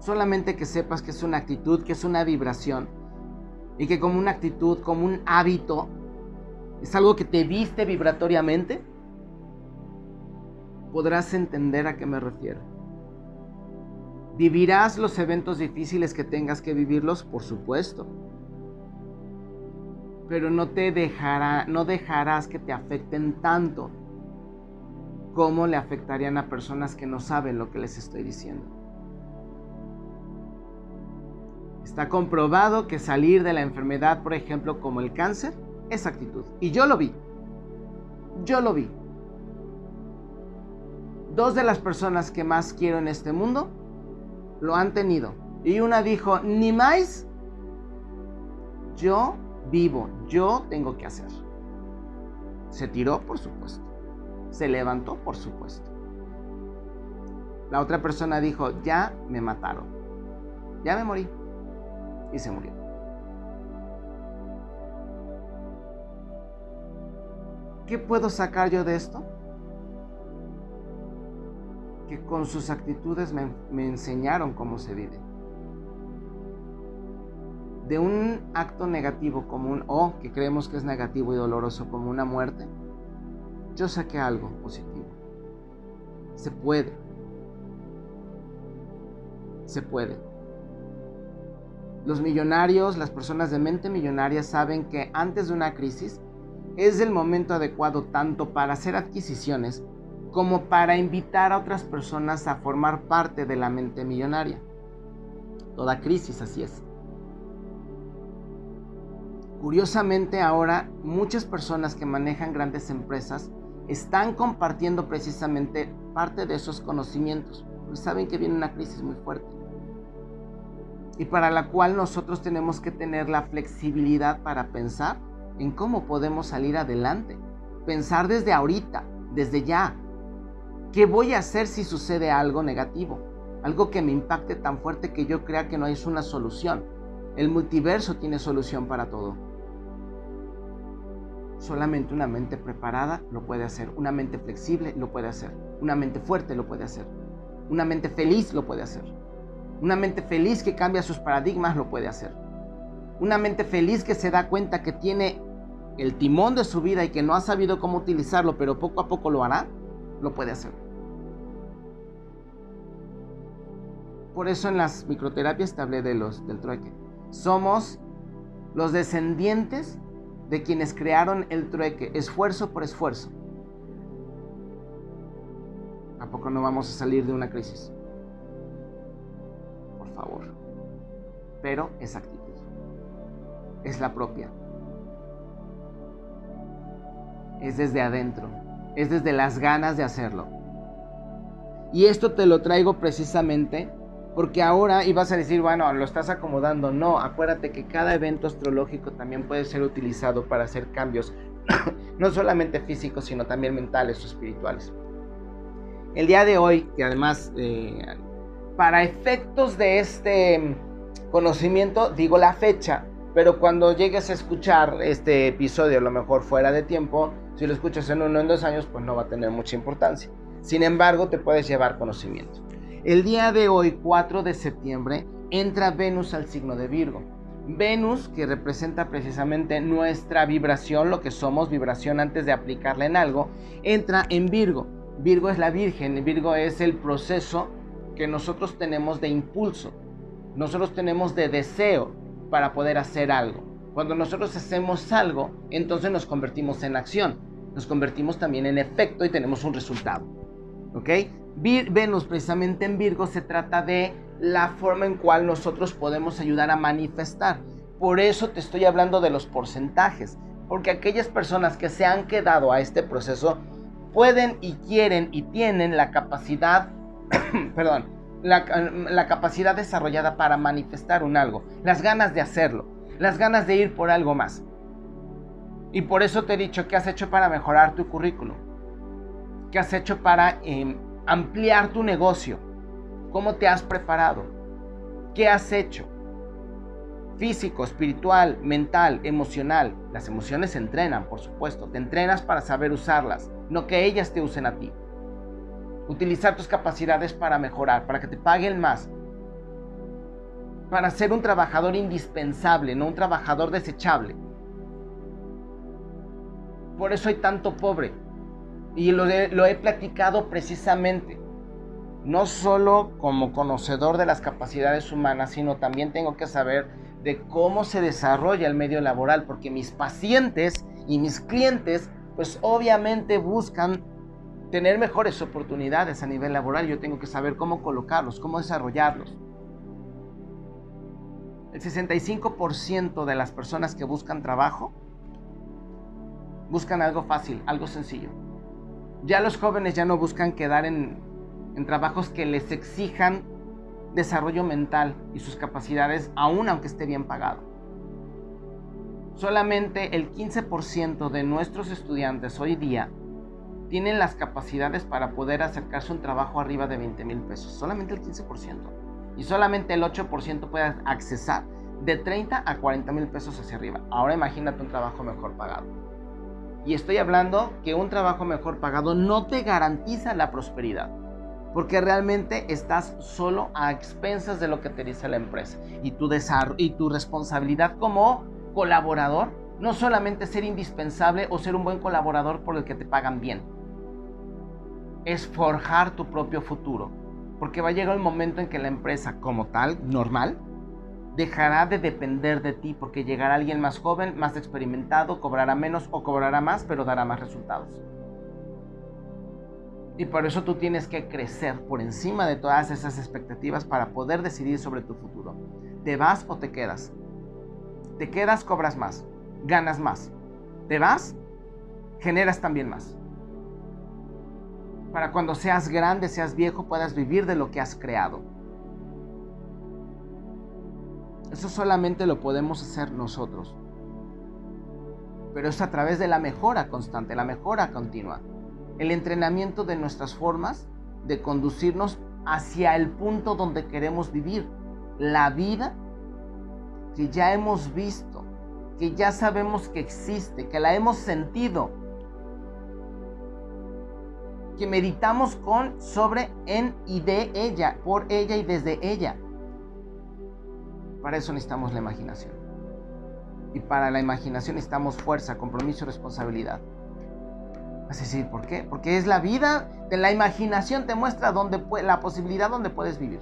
solamente que sepas que es una actitud, que es una vibración y que como una actitud, como un hábito, es algo que te viste vibratoriamente, podrás entender a qué me refiero. ¿Vivirás los eventos difíciles que tengas que vivirlos? Por supuesto. Pero no te dejará, no dejarás que te afecten tanto como le afectarían a personas que no saben lo que les estoy diciendo. Está comprobado que salir de la enfermedad, por ejemplo, como el cáncer, esa actitud. Y yo lo vi. Yo lo vi. Dos de las personas que más quiero en este mundo lo han tenido. Y una dijo, ni más, yo vivo, yo tengo que hacer. Se tiró, por supuesto. Se levantó, por supuesto. La otra persona dijo, ya me mataron. Ya me morí. Y se murió. ¿Qué puedo sacar yo de esto? que con sus actitudes me, enseñaron cómo se vive. De un acto negativo como un, o que creemos que es negativo y doloroso como una muerte, yo saqué algo positivo. Se puede. Se puede. Los millonarios, las personas de mente millonaria saben que antes de una crisis es el momento adecuado tanto para hacer adquisiciones como para invitar a otras personas a formar parte de la mente millonaria. Toda crisis así es. Curiosamente ahora muchas personas que manejan grandes empresas están compartiendo precisamente parte de esos conocimientos, porque saben que viene una crisis muy fuerte y para la cual nosotros tenemos que tener la flexibilidad para pensar en cómo podemos salir adelante. Pensar desde ahorita, desde ya. ¿Qué voy a hacer si sucede algo negativo? Algo que me impacte tan fuerte que yo crea que no es una solución. El multiverso tiene solución para todo. Solamente una mente preparada lo puede hacer. Una mente flexible lo puede hacer. Una mente fuerte lo puede hacer. Una mente feliz lo puede hacer. Una mente feliz que cambia sus paradigmas lo puede hacer. Una mente feliz que se da cuenta que tiene el timón de su vida y que no ha sabido cómo utilizarlo, pero poco a poco lo hará, lo puede hacer. Por eso en las microterapias te hablé de los, del trueque. Somos los descendientes de quienes crearon el trueque, esfuerzo por esfuerzo. ¿A poco no vamos a salir de una crisis? Favor. Pero esa actitud es la propia. Es desde adentro, es desde las ganas de hacerlo. Y esto te lo traigo precisamente porque ahora ibas a decir, bueno, lo estás acomodando. No, acuérdate que cada evento astrológico también puede ser utilizado para hacer cambios, *coughs* no solamente físicos, sino también mentales o espirituales. El día de hoy, que además eh, para efectos de este conocimiento, digo la fecha, pero cuando llegues a escuchar este episodio, a lo mejor fuera de tiempo, si lo escuchas en uno o en dos años, pues no va a tener mucha importancia. Sin embargo, te puedes llevar conocimiento. El día de hoy, 4 de septiembre, entra Venus al signo de Virgo. Venus, que representa precisamente nuestra vibración, lo que somos, vibración antes de aplicarla en algo, entra en Virgo. Virgo es la Virgen, Virgo es el proceso que nosotros tenemos de impulso, nosotros tenemos de deseo para poder hacer algo. Cuando nosotros hacemos algo, entonces nos convertimos en acción, nos convertimos también en efecto y tenemos un resultado. ¿Ok? Venus precisamente en Virgo se trata de la forma en cual nosotros podemos ayudar a manifestar. Por eso te estoy hablando de los porcentajes, porque aquellas personas que se han quedado a este proceso pueden y quieren y tienen la capacidad *coughs* perdón, la, capacidad desarrollada para manifestar un algo, las ganas de hacerlo, las ganas de ir por algo más. Y por eso te he dicho qué has hecho para mejorar tu currículum, qué has hecho para em, ampliar tu negocio, cómo te has preparado, qué has hecho. Físico, espiritual, mental, emocional. Las emociones se entrenan, por supuesto. Te entrenas para saber usarlas, no que ellas te usen a ti utilizar tus capacidades para mejorar, para que te paguen más, para ser un trabajador indispensable, no un trabajador desechable. Por eso hay tanto pobre. Y lo he, platicado precisamente, no solo como conocedor de las capacidades humanas, sino también tengo que saber de cómo se desarrolla el medio laboral, porque mis pacientes y mis clientes, pues obviamente buscan tener mejores oportunidades a nivel laboral, yo tengo que saber cómo colocarlos, cómo desarrollarlos. El 65% de las personas que buscan trabajo buscan algo fácil, algo sencillo. Ya los jóvenes ya no buscan quedar en, en trabajos que les exijan desarrollo mental y sus capacidades, aun aunque esté bien pagado. Solamente el 15% de nuestros estudiantes hoy día tienen las capacidades para poder acercarse a un trabajo arriba de 20 mil pesos. Solamente el 15%. Y solamente el 8% puede accesar de 30 a 40 mil pesos hacia arriba. Ahora imagínate un trabajo mejor pagado. Y estoy hablando que un trabajo mejor pagado no te garantiza la prosperidad. porque realmente estás solo a expensas de lo que te dice la empresa. Y tu, y tu responsabilidad como colaborador no solamente ser indispensable o ser un buen colaborador por el que te pagan bien, es forjar tu propio futuro. Porque va a llegar el momento en que la empresa como tal, normal, dejará de depender de ti porque llegará alguien más joven, más experimentado, cobrará menos o cobrará más, pero dará más resultados. Y por eso tú tienes que crecer por encima de todas esas expectativas para poder decidir sobre tu futuro. ¿Te vas o te quedas? Te quedas, cobras más, ganas más. ¿Te vas? Generas también más. Para cuando seas grande, seas viejo, puedas vivir de lo que has creado. Eso solamente lo podemos hacer nosotros. Pero es a través de la mejora constante, la mejora continua el entrenamiento de nuestras formas de conducirnos hacia el punto donde queremos vivir. La vida que ya hemos visto, que ya sabemos que existe, que la hemos sentido, que meditamos con, sobre, en y de ella, por ella y desde ella. Para eso necesitamos la imaginación. Y para la imaginación necesitamos fuerza, compromiso y responsabilidad. Así sí, ¿por qué? Porque es la vida de la imaginación, te muestra la posibilidad donde puedes vivir.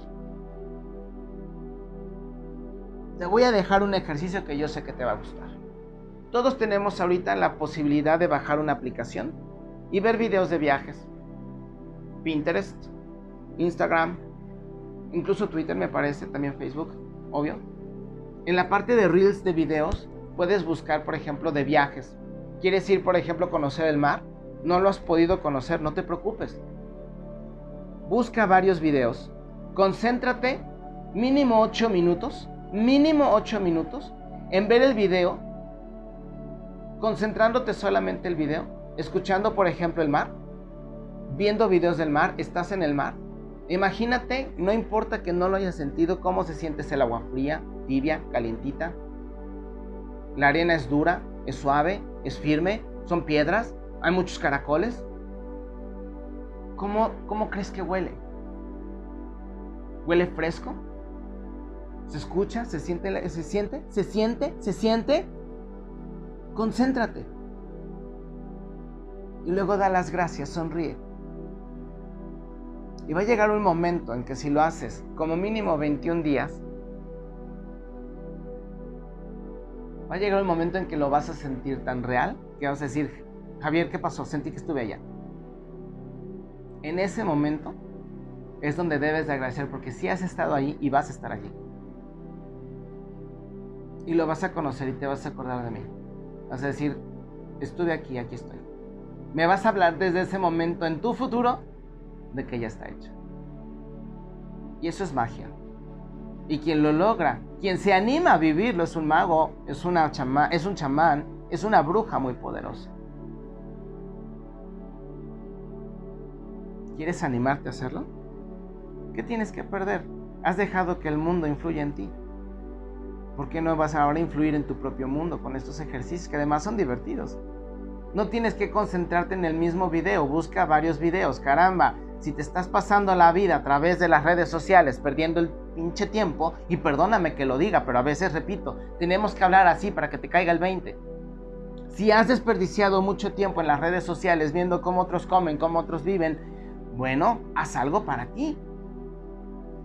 Te voy a dejar un ejercicio que yo sé que te va a gustar. Todos tenemos ahorita la posibilidad de bajar una aplicación y ver videos de viajes. Pinterest, Instagram, incluso Twitter me parece, también Facebook, obvio. En la parte de reels de videos puedes buscar, por ejemplo, de viajes. ¿Quieres ir, por ejemplo, a conocer el mar? no lo has podido conocer, no te preocupes. Busca varios videos, concéntrate mínimo 8 minutos, mínimo 8 minutos en ver el video, concentrándote solamente el video, escuchando por ejemplo el mar, viendo videos del mar, estás en el mar. Imagínate, no importa que no lo hayas sentido, cómo se siente el agua fría, tibia, calientita. La arena es dura, es suave, es firme, son piedras, hay muchos caracoles. ¿Cómo, ¿Cómo crees que huele? ¿Huele fresco? ¿Se escucha? ¿Se siente? ¿Se siente? ¿Se siente? ¿Se siente? Concéntrate. Y luego da las gracias, sonríe. Y va a llegar un momento en que si lo haces como mínimo 21 días, va a llegar un momento en que lo vas a sentir tan real que vas a decir, Javier, ¿qué pasó? Sentí que estuve allá. En ese momento es donde debes de agradecer porque si has estado ahí y vas a estar allí. Y lo vas a conocer y te vas a acordar de mí. Vas a decir, estuve aquí, aquí estoy. Me vas a hablar desde ese momento en tu futuro de que ya está hecho. Y eso es magia. Y quien lo logra, quien se anima a vivirlo es un mago, es, una es un chamán, es una bruja muy poderosa. ¿Quieres animarte a hacerlo? ¿Qué tienes que perder? Has dejado que el mundo influya en ti. ¿Por qué no vas ahora a influir en tu propio mundo con estos ejercicios que además son divertidos? No tienes que concentrarte en el mismo video, busca varios videos, caramba. Si te estás pasando la vida a través de las redes sociales perdiendo el pinche tiempo, y perdóname que lo diga, pero a veces repito, tenemos que hablar así para que te caiga el 20. Si has desperdiciado mucho tiempo en las redes sociales viendo cómo otros comen, cómo otros viven, bueno, haz algo para ti.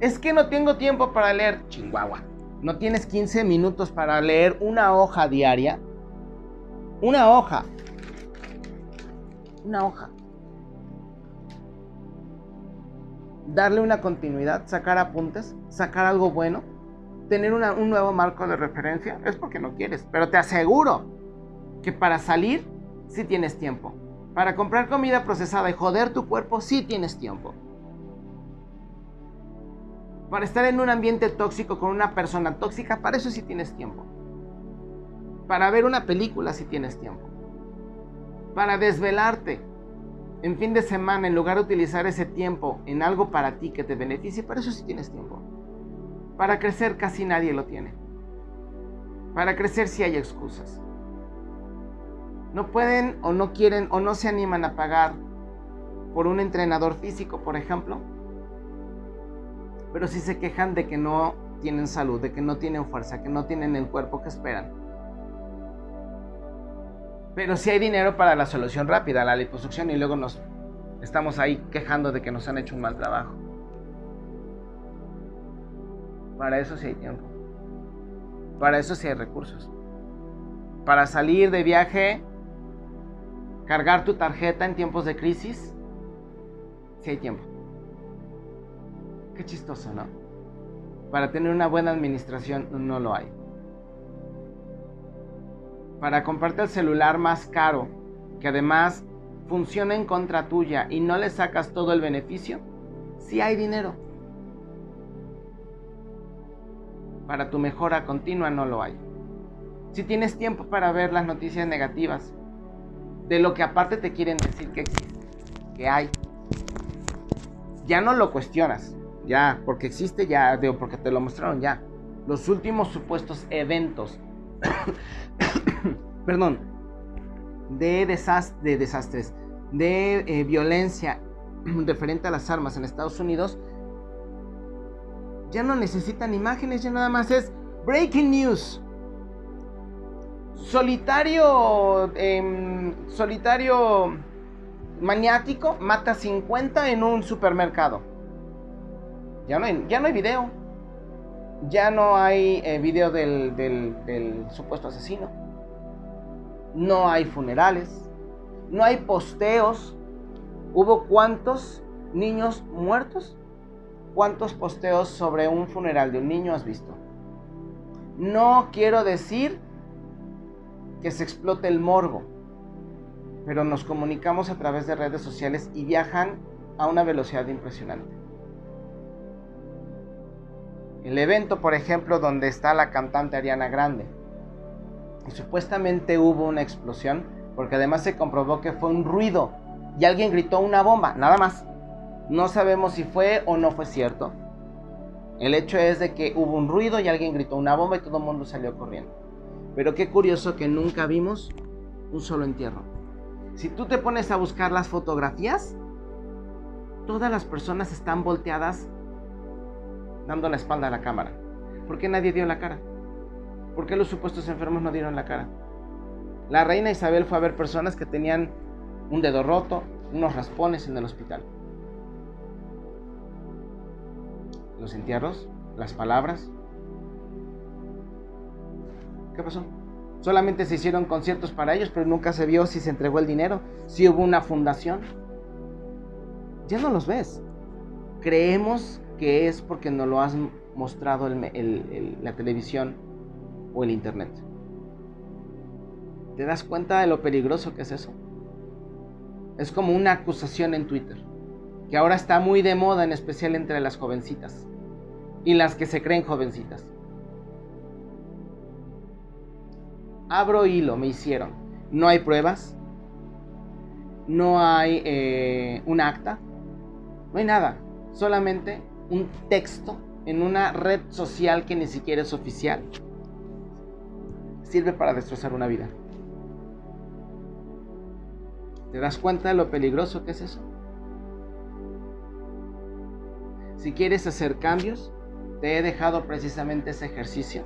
Es que no tengo tiempo para leer. Chihuahua. ¿No tienes 15 minutos para leer una hoja diaria? Una hoja. Una hoja. Darle una continuidad, sacar apuntes, sacar algo bueno, tener un nuevo marco de referencia, es porque no quieres. Pero te aseguro que para salir sí tienes tiempo. Para comprar comida procesada y joder tu cuerpo, sí tienes tiempo. Para estar en un ambiente tóxico con una persona tóxica, para eso sí tienes tiempo. Para ver una película, sí tienes tiempo. Para desvelarte en fin de semana, en lugar de utilizar ese tiempo en algo para ti que te beneficie, para eso sí tienes tiempo. Para crecer casi nadie lo tiene. Para crecer sí hay excusas no pueden o no quieren o no se animan a pagar por un entrenador físico, por ejemplo, pero sí se quejan de que no tienen salud, de que no tienen fuerza, que no tienen el cuerpo que esperan. Pero sí hay dinero para la solución rápida, la liposucción, y luego nos estamos ahí quejando de que nos han hecho un mal trabajo. Para eso sí hay tiempo. Para eso sí hay recursos. Para salir de viaje, cargar tu tarjeta en tiempos de crisis, sí hay tiempo. Qué chistoso, ¿no? Para tener una buena administración no lo hay. Para comprarte el celular más caro, que además funciona en contra tuya y no le sacas todo el beneficio, sí hay dinero. Para tu mejora continua no lo hay. Si tienes tiempo para ver las noticias negativas, de lo que aparte te quieren decir que existe, que hay, ya no lo cuestionas, ya, porque existe, ya, porque te lo mostraron ya. Los últimos supuestos eventos, perdón, de, de desastres, de eh, violencia *clears throat* referente a las armas en Estados Unidos, ya no necesitan imágenes, ya nada más es breaking news. Solitario, em, solitario maniático mata 50 en un supermercado. Ya no hay, video. Ya no hay eh, video del supuesto asesino. No hay funerales. No hay posteos. ¿Hubo cuántos niños muertos? ¿Cuántos posteos sobre un funeral de un niño has visto? No quiero decir que se explote el morbo, pero nos comunicamos a través de redes sociales y viajan a una velocidad impresionante. El evento, por ejemplo, donde está la cantante Ariana Grande. Y supuestamente hubo una explosión, porque además se comprobó que fue un ruido y alguien gritó una bomba, nada más. No sabemos si fue o no fue cierto. El hecho es de que hubo un ruido y alguien gritó una bomba y todo el mundo salió corriendo. Pero qué curioso que nunca vimos un solo entierro. Si tú te pones a buscar las fotografías, todas las personas están volteadas dando la espalda a la cámara. ¿Por qué nadie dio la cara? ¿Por qué los supuestos enfermos no dieron la cara? La reina Isabel fue a ver personas que tenían un dedo roto, unos raspones en el hospital. Los entierros, las palabras. ¿Qué pasó? Solamente se hicieron conciertos para ellos, pero nunca se vio si se entregó el dinero, si hubo una fundación. Ya no los ves. Creemos que es porque no lo has mostrado la televisión o el internet. ¿Te das cuenta de lo peligroso que es eso? Es como una acusación en Twitter, que ahora está muy de moda, en especial entre las jovencitas y las que se creen jovencitas. Abro hilo, me hicieron. No hay pruebas, no hay eh, un acta, no hay nada, solamente un texto en una red social que ni siquiera es oficial, sirve para destrozar una vida. ¿Te das cuenta de lo peligroso que es eso? Si quieres hacer cambios, te he dejado precisamente ese ejercicio.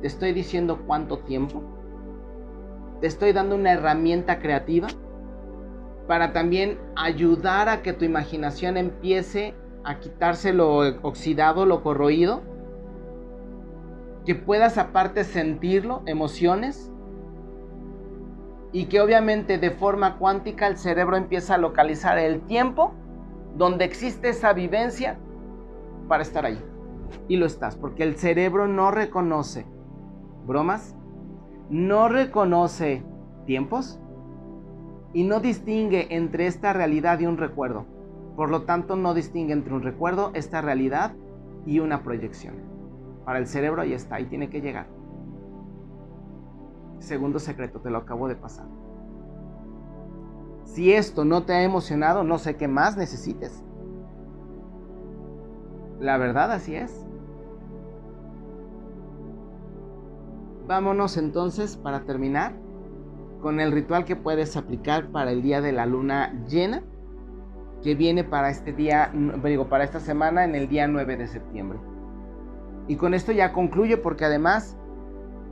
Te estoy diciendo cuánto tiempo. Te estoy dando una herramienta creativa para también ayudar a que tu imaginación empiece a quitarse lo oxidado, lo corroído, que puedas aparte sentirlo, emociones, y que obviamente de forma cuántica el cerebro empieza a localizar el tiempo donde existe esa vivencia para estar ahí. Y lo estás, porque el cerebro no reconoce bromas, no reconoce tiempos y no distingue entre esta realidad y un recuerdo. Por lo tanto, no distingue entre un recuerdo, esta realidad y una proyección. Para el cerebro ahí está, ahí tiene que llegar. Segundo secreto, te lo acabo de pasar. Si esto no te ha emocionado, no sé qué más necesites. La verdad así es. Vámonos entonces para terminar con el ritual que puedes aplicar para el día de la luna llena que viene para este día, digo, para esta semana en el día 9 de septiembre. Y con esto ya concluyo porque además,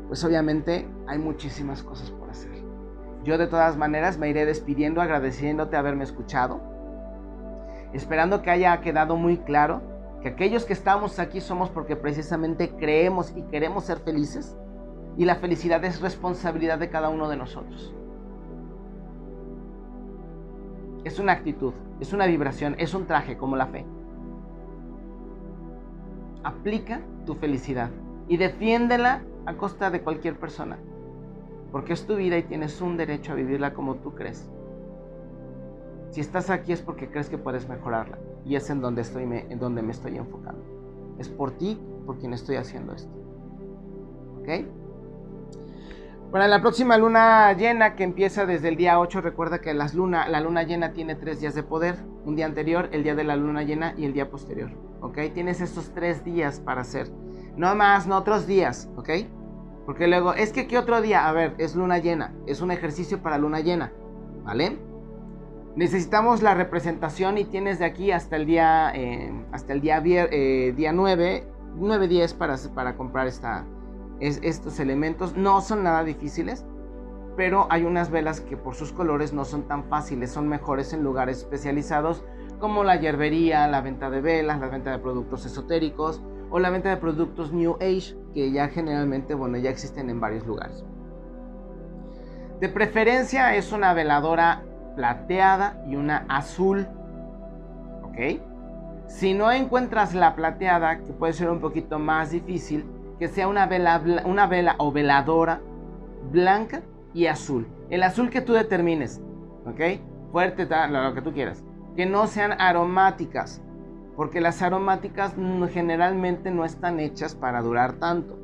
pues obviamente hay muchísimas cosas por hacer. Yo de todas maneras me iré despidiendo agradeciéndote haberme escuchado, esperando que haya quedado muy claro que aquellos que estamos aquí somos porque precisamente creemos y queremos ser felices y la felicidad es responsabilidad de cada uno de nosotros. Es una actitud, es una vibración, es un traje como la fe. Aplica tu felicidad y defiéndela a costa de cualquier persona, porque es tu vida y tienes un derecho a vivirla como tú crees. Si estás aquí es porque crees que puedes mejorarla y es en donde, estoy en donde me estoy enfocando. Es por ti por quien estoy haciendo esto. ¿Ok? Para la próxima luna llena que empieza desde el día 8, recuerda que las luna, la luna llena tiene tres días de poder. Un día anterior, el día de la luna llena y el día posterior. ¿Ok? Tienes estos tres días para hacer. No más, no otros días. ¿Ok? Porque luego, es que ¿qué otro día? A ver, es luna llena. Es un ejercicio para luna llena. ¿Vale? Necesitamos la representación y tienes de aquí hasta el día, eh, hasta el día, eh, día 9, 9-10 para, para comprar esta, estos elementos. No son nada difíciles, pero hay unas velas que por sus colores no son tan fáciles, son mejores en lugares especializados como la hierbería, la venta de velas, la venta de productos esotéricos o la venta de productos New Age, que ya generalmente, bueno, ya existen en varios lugares. De preferencia es una veladora plateada y una azul. ¿Ok? Si no encuentras la plateada, que puede ser un poquito más difícil, que sea una vela, una vela o veladora blanca y azul. El azul que tú determines, ¿ok? Fuerte, lo que tú quieras. Que no sean aromáticas, porque las aromáticas generalmente no están hechas para durar tanto.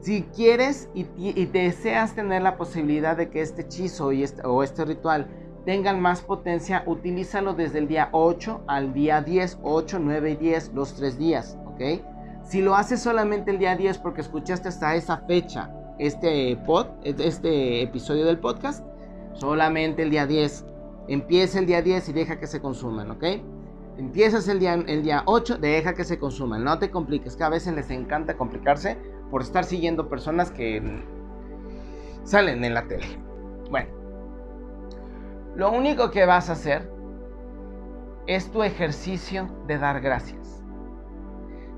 Si quieres y, deseas tener la posibilidad de que este hechizo y este, o este ritual tengan más potencia, utilízalo desde el día 8 al día 10, 8, 9 y 10, los tres días, ¿ok? Si lo haces solamente el día 10 porque escuchaste hasta esa fecha este, pod, este episodio del podcast, solamente el día 10. Empieza el día 10 y deja que se consuman, ¿ok? Empiezas el día, el día 8, deja que se consuman. No te compliques, que a veces les encanta complicarse por estar siguiendo personas que salen en la tele. Bueno, lo único que vas a hacer es tu ejercicio de dar gracias.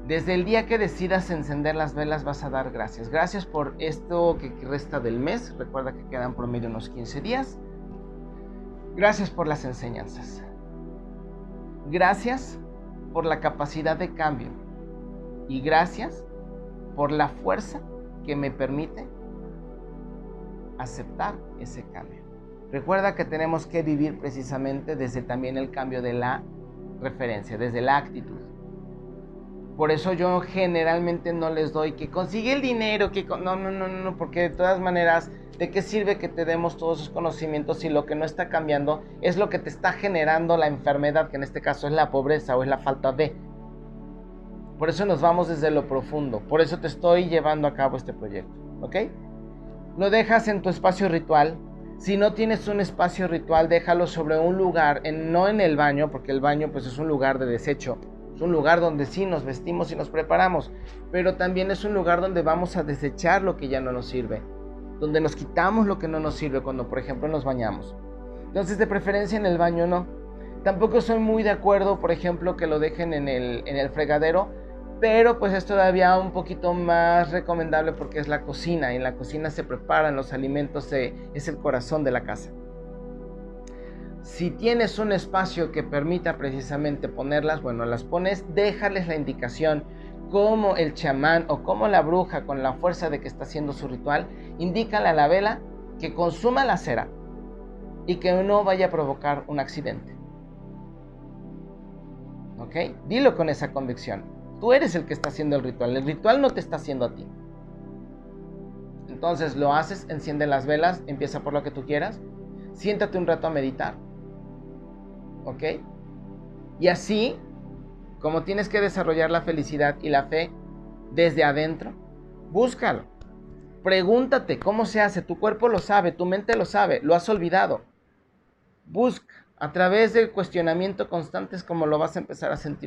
Desde el día que decidas encender las velas vas a dar gracias. Gracias por esto que resta del mes. Recuerda que quedan promedio unos 15 días. Gracias por las enseñanzas. Gracias por la capacidad de cambio. Y gracias por la fuerza que me permite aceptar ese cambio. Recuerda que tenemos que vivir precisamente desde también el cambio de la referencia, desde la actitud. Por eso yo generalmente no les doy que consigue el dinero, que no, no, no, no, porque de todas maneras, ¿de qué sirve que te demos todos esos conocimientos si lo que no está cambiando es lo que te está generando la enfermedad, que en este caso es la pobreza o es la falta de? Por eso nos vamos desde lo profundo, por eso te estoy llevando a cabo este proyecto, ¿ok? Lo dejas en tu espacio ritual. Si no tienes un espacio ritual, déjalo sobre un lugar, no en el baño, porque el baño pues es un lugar de desecho es un lugar donde sí nos vestimos y nos preparamos, pero también es un lugar donde vamos a desechar lo que ya no nos sirve, donde nos quitamos lo que no nos sirve cuando, por ejemplo, nos bañamos. Entonces, de preferencia en el baño no. Tampoco soy muy de acuerdo, por ejemplo, que lo dejen en el, en el fregadero, pero pues es todavía un poquito más recomendable porque es la cocina en la cocina se preparan los alimentos, es el corazón de la casa. Si tienes un espacio que permita precisamente ponerlas, bueno, las pones, déjales la indicación como el chamán o como la bruja con la fuerza de que está haciendo su ritual, indícale a la vela que consuma la cera y que no vaya a provocar un accidente. ¿Ok? Dilo con esa convicción. Tú eres el que está haciendo el ritual. El ritual no te está haciendo a ti. Entonces lo haces, enciende las velas, empieza por lo que tú quieras. Siéntate un rato a meditar. ¿Ok? Y así, como tienes que desarrollar la felicidad y la fe desde adentro, búscalo. Pregúntate cómo se hace, tu cuerpo lo sabe, tu mente lo sabe, lo has olvidado. Busca, A través del cuestionamiento constante es como lo vas a empezar a sentir